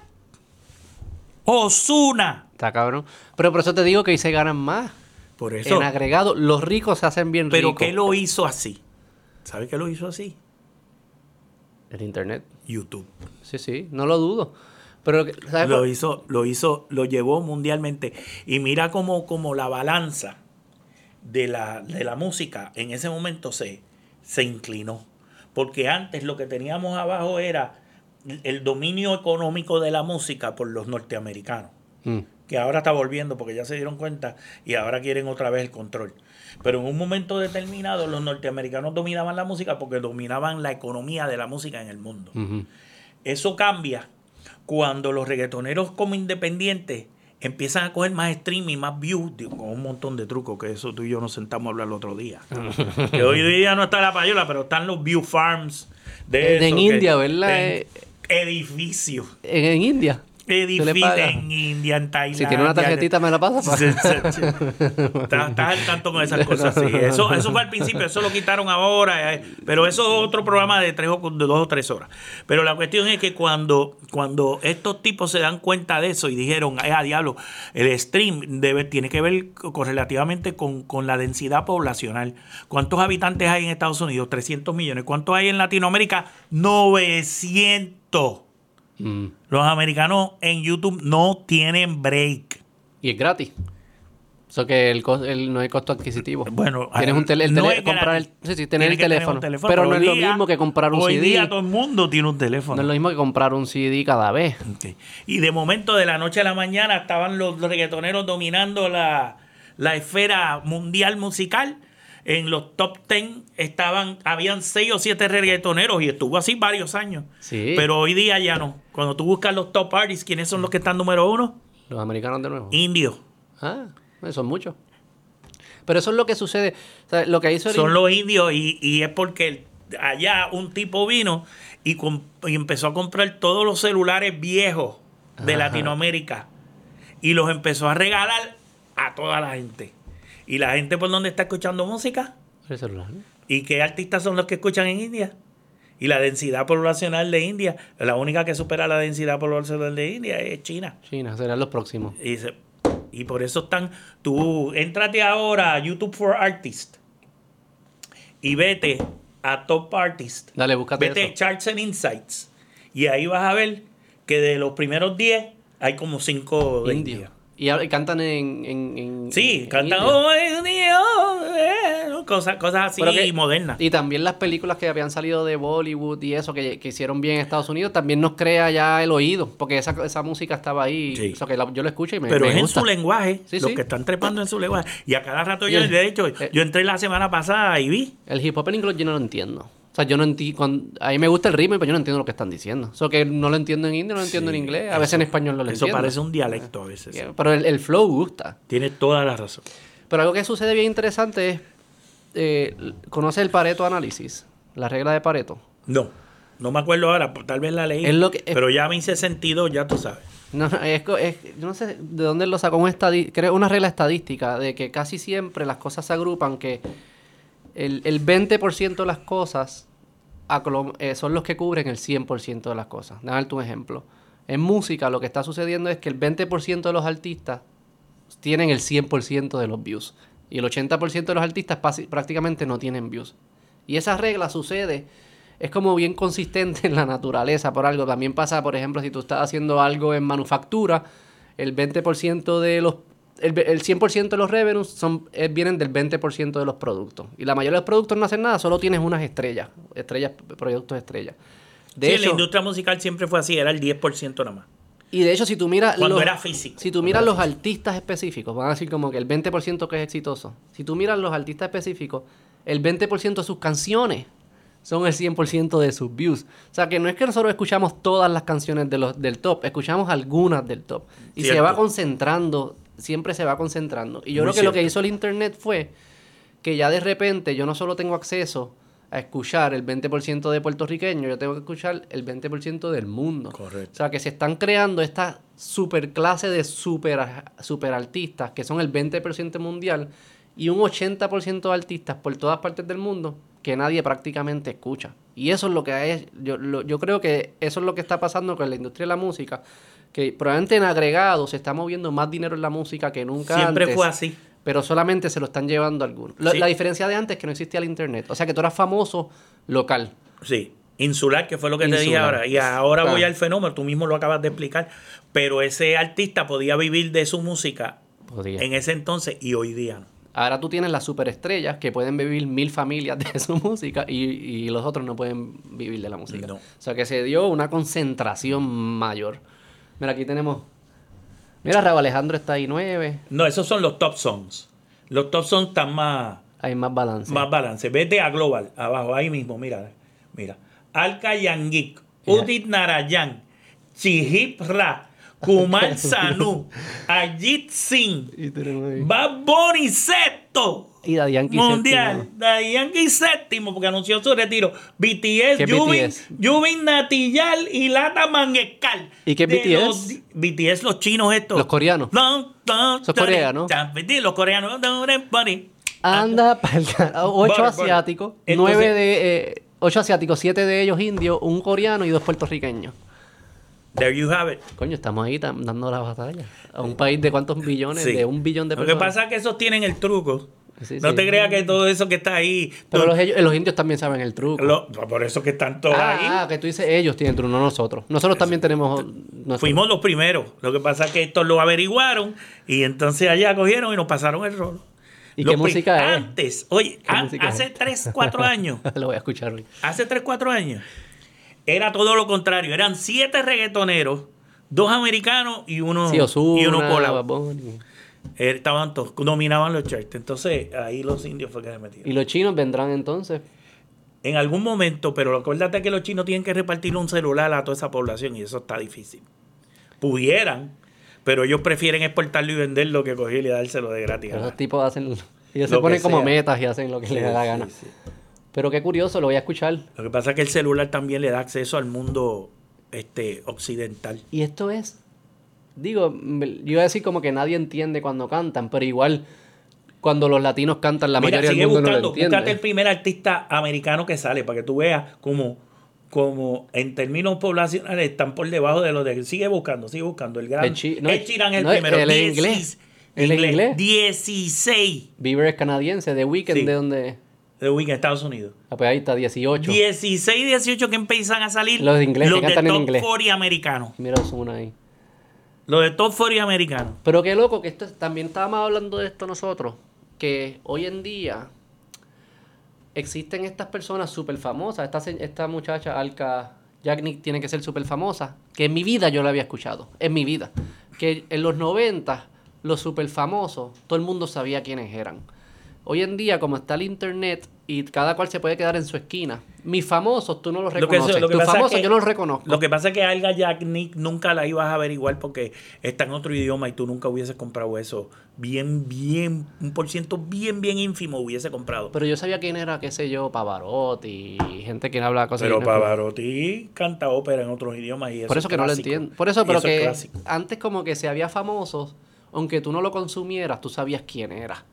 Osuna. Está cabrón. Pero por eso te digo que ahí se ganan más. Por eso. En agregado, los ricos se hacen bien Pero ricos. ¿qué lo hizo así? ¿Sabe qué lo hizo así? El internet. YouTube. Sí, sí, no lo dudo. Pero, ¿sabes? Lo hizo, lo hizo, lo llevó mundialmente. Y mira cómo, cómo la balanza de la, de la música en ese momento se, se inclinó. Porque antes lo que teníamos abajo era el dominio económico de la música por los norteamericanos. Mm. Que ahora está volviendo porque ya se dieron cuenta y ahora quieren otra vez el control. Pero en un momento determinado los norteamericanos dominaban la música porque dominaban la economía de la música en el mundo. Eso cambia cuando los reggaetoneros como independientes empiezan a coger más stream y más views, digo, con un montón de trucos, que eso tú y yo nos sentamos a hablar el otro día. que hoy día no está la payola, pero están los view farms de, En eso, que- India, ¿verdad? edificios. En, en India. Paga? en India, en Tailandia. Si tiene una tarjetita, me la pasa. sí. Estás al tanto con esas cosas. Eso, eso fue al principio, eso lo quitaron ahora. eh, Pero eso es otro programa de, tres o, de dos o tres horas. Pero la cuestión es que cuando, cuando estos tipos se dan cuenta de eso y dijeron, eh, a diablo, el stream debe, tiene que ver correlativamente con, con la densidad poblacional. ¿Cuántos habitantes hay en Estados Unidos? 300 millones. ¿Cuántos hay en Latinoamérica? 900. Mm. Los americanos en YouTube no tienen break. Y es gratis. Eso que el, el- no hay costo adquisitivo. Bueno, tienes un tele, el no tele- comprar el, gratis. sí, sí, tener el tener teléfono. Pero no es hoy lo día- mismo que comprar un hoy CD. día todo el mundo tiene un teléfono. No es lo mismo que comprar un CD cada vez. Y de momento, de la noche a la mañana, estaban los reggaetoneros dominando la, la esfera mundial musical. En los top 10 estaban, habían seis o siete reggaetoneros y estuvo así varios años. Sí. Pero hoy día ya no. Cuando tú buscas los top artists, ¿quiénes son los que están número uno? Los americanos de nuevo. Indios. Ah, eso son muchos. Pero eso es lo que sucede. O sea, lo que hizo el Son los indios y, y es porque allá un tipo vino y, y empezó a comprar todos los celulares viejos de Ajá. Latinoamérica y los empezó a regalar a toda la gente. Y la gente por donde está escuchando música el celular. y qué artistas son los que escuchan en India. Y la densidad poblacional de India, la única que supera la densidad poblacional de India es China. China, serán los próximos. Y, se- y por eso están. Tú, entrate ahora a YouTube for Artists y vete a Top Artist. Dale, búscate Vete eso. Charts and Insights. Y ahí vas a ver que de los primeros 10 hay como 5 de Indio. India. Y cantan en, en, en- Sí, en cantan. "Oh, Dios", eh, cosas, cosas así que- modernas. Y también las películas que habían salido de Bollywood y eso, que, que hicieron bien en Estados Unidos, también nos crea ya el oído, porque esa, esa música estaba ahí. Sí. O sea, que la- yo lo escucho y me, Pero me es en su lenguaje, Sí, los sí. que están trepando en su lenguaje. Y a cada rato Y yo, el- de hecho, eh, yo entré la semana pasada y vi. El hip hop en inglés yo no lo entiendo. O sea, yo no entiendo. A mí me gusta el ritmo, pero yo no entiendo lo que están diciendo. Eso que no lo entiendo en indio, no lo entiendo en inglés. A veces en español no lo Eso entiendo. parece un dialecto a veces. Yeah, Pero el, el flow gusta. Tienes toda la razón. Pero algo que sucede bien interesante es. Eh, ¿Conoce el Pareto análisis? La regla de Pareto. No, no me acuerdo ahora, pues, tal vez la leí. Es lo que- pero ya me hice sentido, ya tú sabes. No, no, es, es- yo no sé de dónde lo sacó, un creo una regla estadística de que casi siempre las cosas se agrupan, que el, el 20% de las cosas eh, son los que cubren el 100% de las cosas. Déjame darte un ejemplo. En música lo que está sucediendo es que el 20% de los artistas tienen el 100% de los views y el 80% de los artistas prácticamente no tienen views. Y esa regla sucede es como bien consistente en la naturaleza por algo. También pasa, por ejemplo, si tú estás haciendo algo en manufactura, el 20% de los el, el 100% de los revenues son, eh, vienen del 20% de los productos. Y la mayoría de los productos no hacen nada, solo tienes unas estrellas, estrellas, productos estrellas. De sí, hecho, la industria musical siempre fue así, era el 10% nada más. y de hecho, si tú miras Cuando los, era físico. si tú miras los artistas específicos, van a decir como que el 20% que es exitoso. Si tú miras los artistas específicos, el 20% de sus canciones son el 100% de sus views. O sea, que no es que nosotros escuchamos todas las canciones de los, del top, escuchamos algunas del top. Y se va concentrando, siempre se va concentrando. Y yo Muy creo que lo que hizo el Internet fue que ya de repente yo no solo tengo acceso a escuchar el 20% de puertorriqueño, yo tengo que escuchar el 20% del mundo. Correcto. O sea, que se están creando esta super clase de super, super artistas que son el 20% mundial y un 80% de artistas por todas partes del mundo que nadie prácticamente escucha. Y eso es lo que es, yo, lo- yo creo que eso es lo que está pasando con la industria de la música, que probablemente en agregado se está moviendo más dinero en la música que nunca Siempre antes fue así. pero solamente se lo están llevando algunos. Sí. La diferencia de antes es que no existía el internet. O sea que tú eras famoso local. Sí, insular, que fue lo que te dije ahora. Y ahora Ah. voy al fenómeno, tú mismo lo acabas de explicar. Pero ese artista podía vivir de su música Podía. en ese entonces y hoy día no. Ahora tú tienes las superestrellas que pueden vivir mil familias de su música y, y los otros no pueden vivir de la música. No. O sea que se dio una concentración mayor. Mira, aquí tenemos. Mira, Raúl Alejandro está ahí nueve. No, esos son los top songs. Los top songs están más, Hay más balance. más balance. Vete a Global, abajo, ahí mismo, mira. Mira. Alka Yangik. Udit Narayan, Chihip Ra, Kumar Sanu, Ajit Singh, Bad Bunny sexto. Y Yankee Mundial. Yankee séptimo porque anunció su retiro. BTS. Jubin Natillal y Lata Mangekal. ¿Y qué De BTS? los- BTS, los chinos estos. Los coreanos. No, no, Son coreanos. Los coreanos. Anda, ocho asiáticos, nueve de eh, ocho asiáticos, siete de ellos indios, un coreano y dos puertorriqueños. There you have it. Coño, estamos ahí dando la batalla. A un país de cuántos billones, Sí. de un billón de Lo que personas. pasa es que esos tienen el truco. Sí, no sí. te creas que todo eso que está ahí. Pero los, ellos- los indios también saben el truco. lo- por eso que están todos ah, ahí. ah, que tú dices ellos tienen truco, no nosotros. Nosotros también tenemos. Fuimos los primeros. Lo que pasa es que estos lo averiguaron y entonces allá cogieron y nos pasaron el rolo. ¿Y Los qué música es? Antes, oye, ¿Qué an- música es? hace 3, 4 años, Lo voy a escuchar hoy. hace 3, 4 años, era todo lo contrario. Eran siete reggaetoneros, dos americanos y uno, Sí, Ozuna, y uno colado. Eh, Estaban todos, dominaban los charts. Entonces ahí los indios fue que se metieron. Y los chinos vendrán entonces. En algún momento, pero acuérdate que los chinos tienen que repartir un celular a toda esa población y eso está difícil. Pudieran, pero ellos prefieren exportarlo y venderlo que cogerlo y dárselo de gratis. Pero esos tipos hacen. Ellos Lo se ponen que como metas y hacen lo que Sí, les da la sí, gana. sí. Pero qué curioso, lo voy a escuchar. Lo que pasa es que el celular también le da acceso al mundo este, occidental. Y esto es, digo, yo iba a decir como que nadie entiende cuando cantan, pero igual cuando los latinos cantan, la Mira, mayoría sigue del mundo buscando, no lo entiende. búscate el primer artista americano que sale para que tú veas como, como en términos poblacionales están por debajo de los de. Sigue buscando, sigue buscando. El gran. Ed She- no, Sheeran es el no, primero. es 10, inglés. Es inglés. 16 Bieber es canadiense, The Weeknd, Sí. ¿de dónde? De Weekend, Estados Unidos. Ah, pues ahí está, 18. 16 18 que empiezan a salir Los de inglés, que los de cantan en top inglés. 40 americanos. Mira Ozuna ahí. Los de top 40 americanos. Pero qué loco que esto también estábamos hablando de esto nosotros, que hoy en día existen estas personas súper famosas, esta, esta muchacha Alka Yagnik tiene que ser súper famosa, que en mi vida yo la había escuchado, en mi vida, que en los 90 los súper famosos, todo el mundo sabía quiénes eran. Hoy en día, como está el internet y cada cual se puede quedar en su esquina, mis famosos tú no los Lo que- reconoces, lo que tus pasa es famosos que- yo los reconozco. Lo que pasa es que Alga Jack Nick nunca la ibas a averiguar porque está en otro idioma y tú nunca hubieses comprado eso. Bien, bien, un por ciento bien, bien ínfimo hubiese comprado. Pero yo sabía quién era, qué sé yo, Pavarotti gente que habla cosas Pero Pavarotti canta ópera en otros idiomas y eso Por eso es que no lo entiendo. Por eso, pero que antes como que se había famosos, aunque tú no lo consumieras, tú sabías quién era.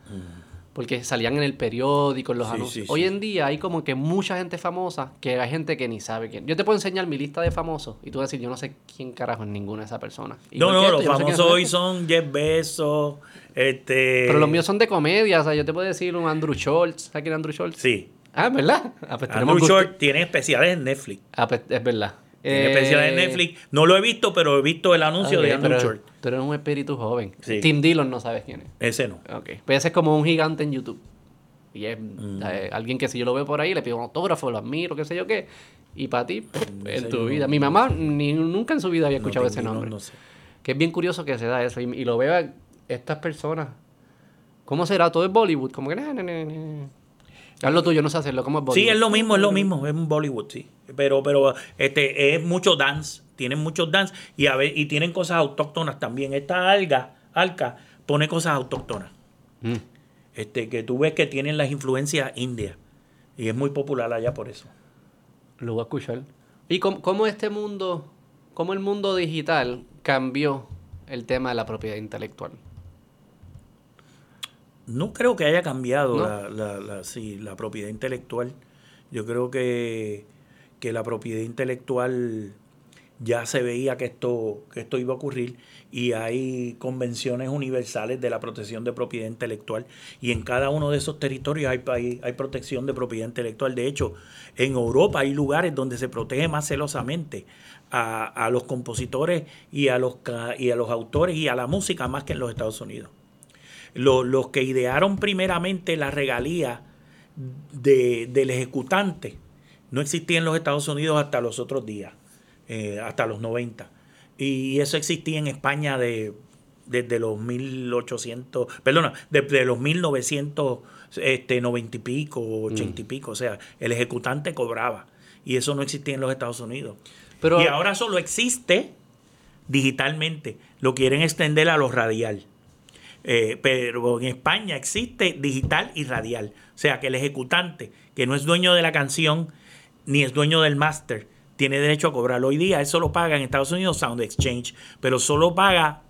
Porque salían en el periódico, en los. Sí, anuncios. sí, Hoy sí. en día hay como que mucha gente famosa que hay gente que ni sabe quién. Yo te puedo enseñar mi lista de famosos y tú vas a decir, yo no sé quién carajo es ninguna de esas personas. No, no, los no sé famosos hoy son Jeff Bezos, este... Pero los míos son de comedia, o sea, yo te puedo decir un Andrew Schultz. ¿Sabes quién es Andrew Schultz? Sí, Ah, ¿verdad? Ah, pues Andrew. Short tiene especiales en Netflix. Ah, pues es verdad. Tiene Eh, especiales en Netflix. No lo he visto, pero he visto el anuncio de Andrew pero Short. Tú eres un espíritu joven. Sí. Tim Dillon no sabes quién es. Ese no. Ok. Pues ese es como un gigante en YouTube. Y es Mm. eh, alguien que si yo lo veo por ahí, le pido un autógrafo, lo admiro, qué sé yo qué. Y para ti, pff, ese en tu vida. Mi mamá ni, nunca en su vida había escuchado No, ese no, nombre. no sé. Que es bien curioso que se da eso. Y, y lo veo a estas personas. ¿Cómo será? Todo es Bollywood. Como que... na, na, na, Haz lo tuyo, no sé hacerlo. ¿Cómo es Bollywood? Sí, es lo mismo, es lo mismo, es un Bollywood, sí. Pero, pero este es mucho dance, tienen muchos dance y a ver, y tienen cosas autóctonas también. Esta alga, alca, pone cosas autóctonas. Mm. Este, que tú ves que tienen las influencias indias. Y es muy popular allá por eso. Lo voy a escuchar. ¿Y cómo, cómo este mundo, cómo el mundo digital cambió el tema de la propiedad intelectual? No creo que haya cambiado ¿No? la, la, la- sí, la propiedad intelectual. Yo creo que, que la propiedad intelectual ya se veía que esto, que esto iba a ocurrir y hay convenciones universales de la protección de propiedad intelectual y en cada uno de esos territorios hay, hay, hay protección de propiedad intelectual. De hecho, en Europa hay lugares donde se protege más celosamente a, a los compositores y a los, ca- y a los autores y a la música más que en los Estados Unidos lo- los que idearon primeramente la regalía de- del ejecutante no existía en los Estados Unidos hasta los otros días, eh, hasta los 90. Y eso existía en España de, desde los 1800, perdona, desde los 1990 este, 90 y pico, 80 y pico. O sea, el ejecutante cobraba. Y eso no existía en los Estados Unidos. Pero- y ahora solo existe digitalmente. Lo quieren extender a los radial. Eh, pero en España existe digital y radial. O sea que el ejecutante, que no es dueño de la canción ni es dueño del máster, tiene derecho a cobrarlo. Hoy día eso lo paga en Estados Unidos Sound Exchange, pero solo paga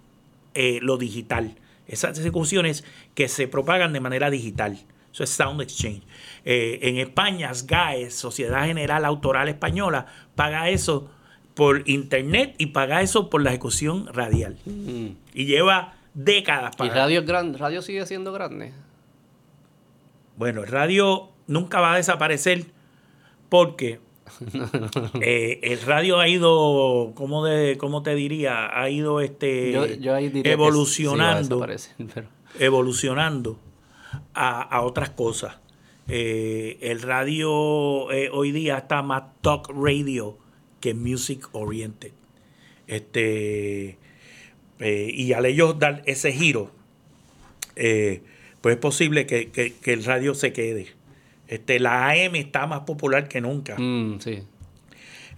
eh, lo digital. Esas ejecuciones que se propagan de manera digital. Eso es Sound Exchange. Eh, en España, SGAE, Sociedad General Autoral Española, paga eso por internet y paga eso por la ejecución radial. Y lleva décadas ¿Y para. radio, es gran, radio sigue siendo grande? Bueno, el radio nunca va a desaparecer porque eh, el radio ha ido, ¿cómo, de, cómo te diría? Ha ido este Yo, yo ahí diría que sí va a evolucionando, pero- evolucionando a, a otras cosas. Eh, el radio eh, hoy día está más talk radio que music oriented. Este, eh, y al ellos dar ese giro, eh, pues es posible que, que- que el radio se quede. Este, la AM está más popular que nunca. Mm, sí.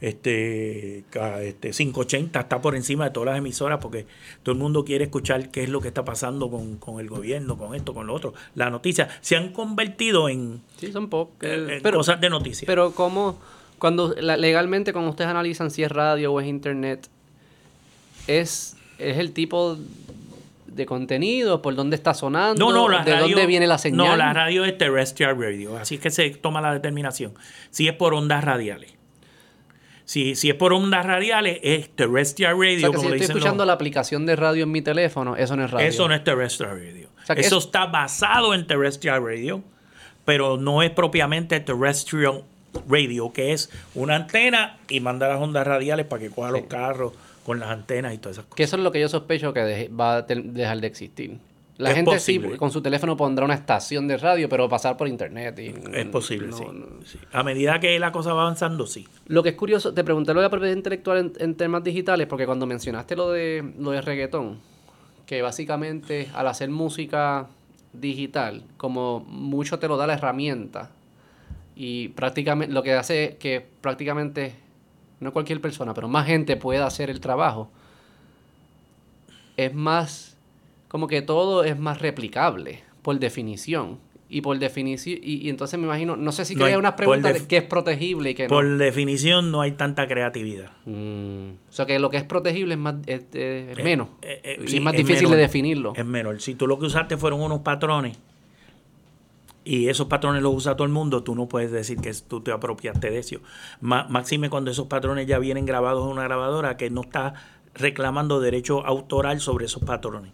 Este, este 580 está por encima de todas las emisoras porque todo el mundo quiere escuchar qué es lo que está pasando con, con el gobierno, con esto, con lo otro. Las noticias se han convertido en, Sí, son pero, cosas de noticias. pero ¿cómo, cuando la- legalmente cuando ustedes analizan si es radio o es internet, es, es el tipo de contenido, por dónde está sonando, no, no, la de radio, dónde viene la señal? No, la radio es terrestrial radio, así es que se toma la determinación. Si es por ondas radiales. Si, si es por ondas radiales, es terrestrial radio, o sea, que como si le estoy los- escuchando la aplicación de radio en mi teléfono, eso no es radio. Eso no es terrestrial radio. O sea, que Eso es- está basado en terrestrial radio, pero no es propiamente terrestrial radio, que es una antena y manda las ondas radiales para que coja los carros con las antenas y todas esas cosas. Que eso es lo que yo sospecho que va a dejar de existir. La Es gente posible. sí, con su teléfono pondrá una estación de radio, pero pasar por internet. y- Es posible, no, sí. no. sí. A medida que la cosa va avanzando, sí. Lo que es curioso, te pregunté lo de la propiedad intelectual en, en temas digitales, porque cuando mencionaste lo de, lo de reggaetón, que básicamente al hacer música digital, como mucho te lo da la herramienta, y prácticamente lo que hace que prácticamente, no cualquier persona, pero más gente pueda hacer el trabajo, es más, como que todo es más replicable, por definición. Y por definición, y, y entonces me imagino, no sé si No hay- unas por preguntas de qué es protegible y qué no. Por definición, no hay tanta creatividad. Mm, O sea que lo que es protegible es más es, es menos. eh, eh, y es más difícil menor. de definirlo. Es menor. Si tú lo que usaste fueron unos patrones y esos patrones los usa todo el mundo, tú no puedes decir que tú te apropiaste de eso. Máxime cuando esos patrones ya vienen grabados en una grabadora que no está reclamando derecho autoral sobre esos patrones.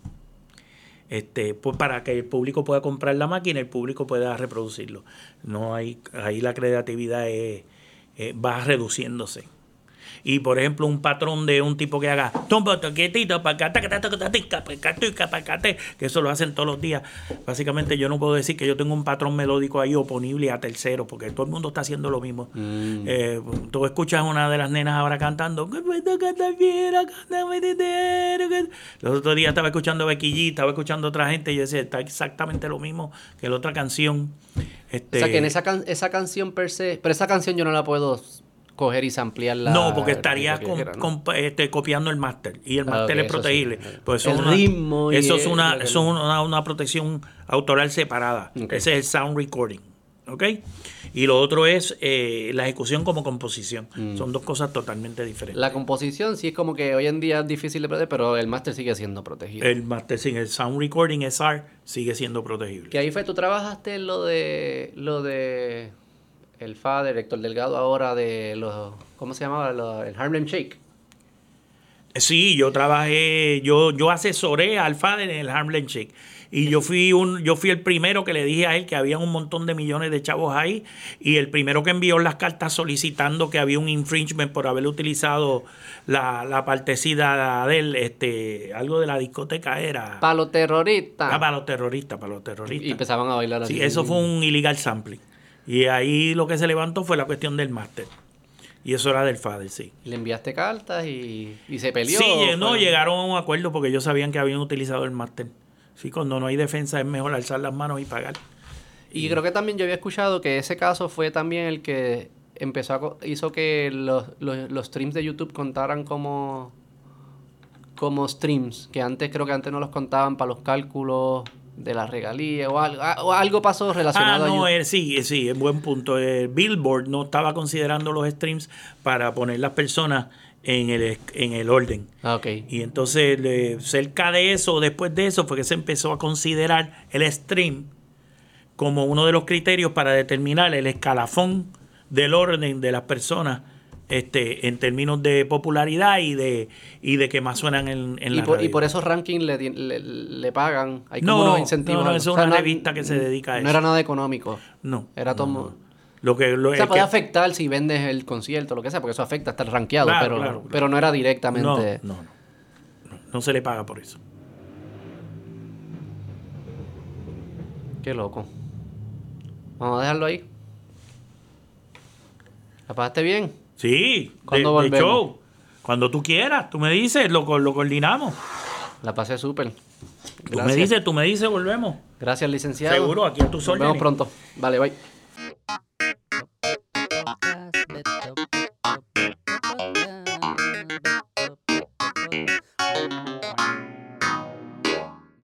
este, pues para que el público pueda comprar la máquina el público pueda reproducirlo. No hay, ahí la creatividad va reduciéndose. Y por ejemplo, un patrón de un tipo que haga que eso lo hacen todos los días. Básicamente, yo no puedo decir que yo tengo un patrón melódico ahí oponible a tercero, porque todo el mundo está haciendo lo mismo. Mm. Eh, tú escuchas a una de las nenas ahora cantando. Los otros días estaba escuchando Becky G, estaba escuchando a otra gente y yo decía, está exactamente lo mismo que la otra canción. Este, O sea, que en esa, can- esa canción per se... Pero esa canción yo no la puedo coger y ampliarla. No, porque estarías este, copiando el máster. Y el Ah, máster es protegible. sí. Pues eso El es una, ritmo y eso es una, eso es una, una protección autoral separada. Ese es el sound recording. ¿Ok? Y lo otro es eh, la ejecución como composición. Son dos cosas totalmente diferentes. Mm. La composición sí es como que hoy en día es difícil de proteger, pero el máster sigue siendo protegido. El mastering, el sound recording SR sigue siendo protegible. Que ahí fue, tú trabajaste lo de lo de el father, Héctor Delgado ahora de los ¿cómo se llamaba? El Harlem Shake. Sí, yo trabajé, yo, yo asesoré al Fader en el Harlem Shake. Y yo fui un, yo fui el primero que le dije a él que había un montón de millones de chavos ahí. Y el primero que envió las cartas solicitando que había un infringement por haber utilizado la, la partecida de él, este, algo de la discoteca era. Para los terroristas. Ah, para los terroristas, para los terroristas. y empezaban a bailar así. Sí, eso fue un illegal sampling. Y ahí lo que se levantó fue la cuestión del máster. Y eso era del Fader, sí. Le enviaste cartas y, y se peleó. Sí, lle- no, Fue- llegaron a un acuerdo porque ellos sabían que habían utilizado el máster. Sí, cuando no hay defensa es mejor alzar las manos y pagar. Y creo que también yo había escuchado que ese caso fue también el que empezó a, hizo que los, los, los streams de YouTube contaran como como streams, que antes creo que antes no los contaban para los cálculos de la regalía o algo, o algo pasó Ah, relacionado a no, YouTube. eh, sí, eh, sí, es buen punto. El Billboard no estaba considerando los streams para poner las personas en el, en el orden. Ah, ok. Y entonces, cerca de eso, después de eso, fue que se empezó a considerar el stream como uno de los criterios para determinar el escalafón del orden de las personas este, en términos de popularidad y de, y de que más suenan en, en Y la por, y radio. por esos rankings le, le, le pagan. Hay como No, unos incentivos. no, no, es O sea, una no- revista que se dedica a No eso. era nada económico. No. Era todo. no, no. Lo que, lo, O sea, puede que- afectar si vendes el concierto, lo que sea, porque eso afecta hasta el rankeado, Claro, pero, claro, claro. pero no era no, directamente. no, no, no. No se le paga por eso. Qué loco. Vamos a dejarlo ahí. ¿La pasaste bien? Sí, de, ¿Cuándo de volvemos? show. Cuando tú quieras, tú me dices, lo, lo coordinamos. La pasé súper. Tú me dices, tú me dices, volvemos. Gracias, licenciado. Seguro, aquí a tus Nos vemos pronto. Vale, bye.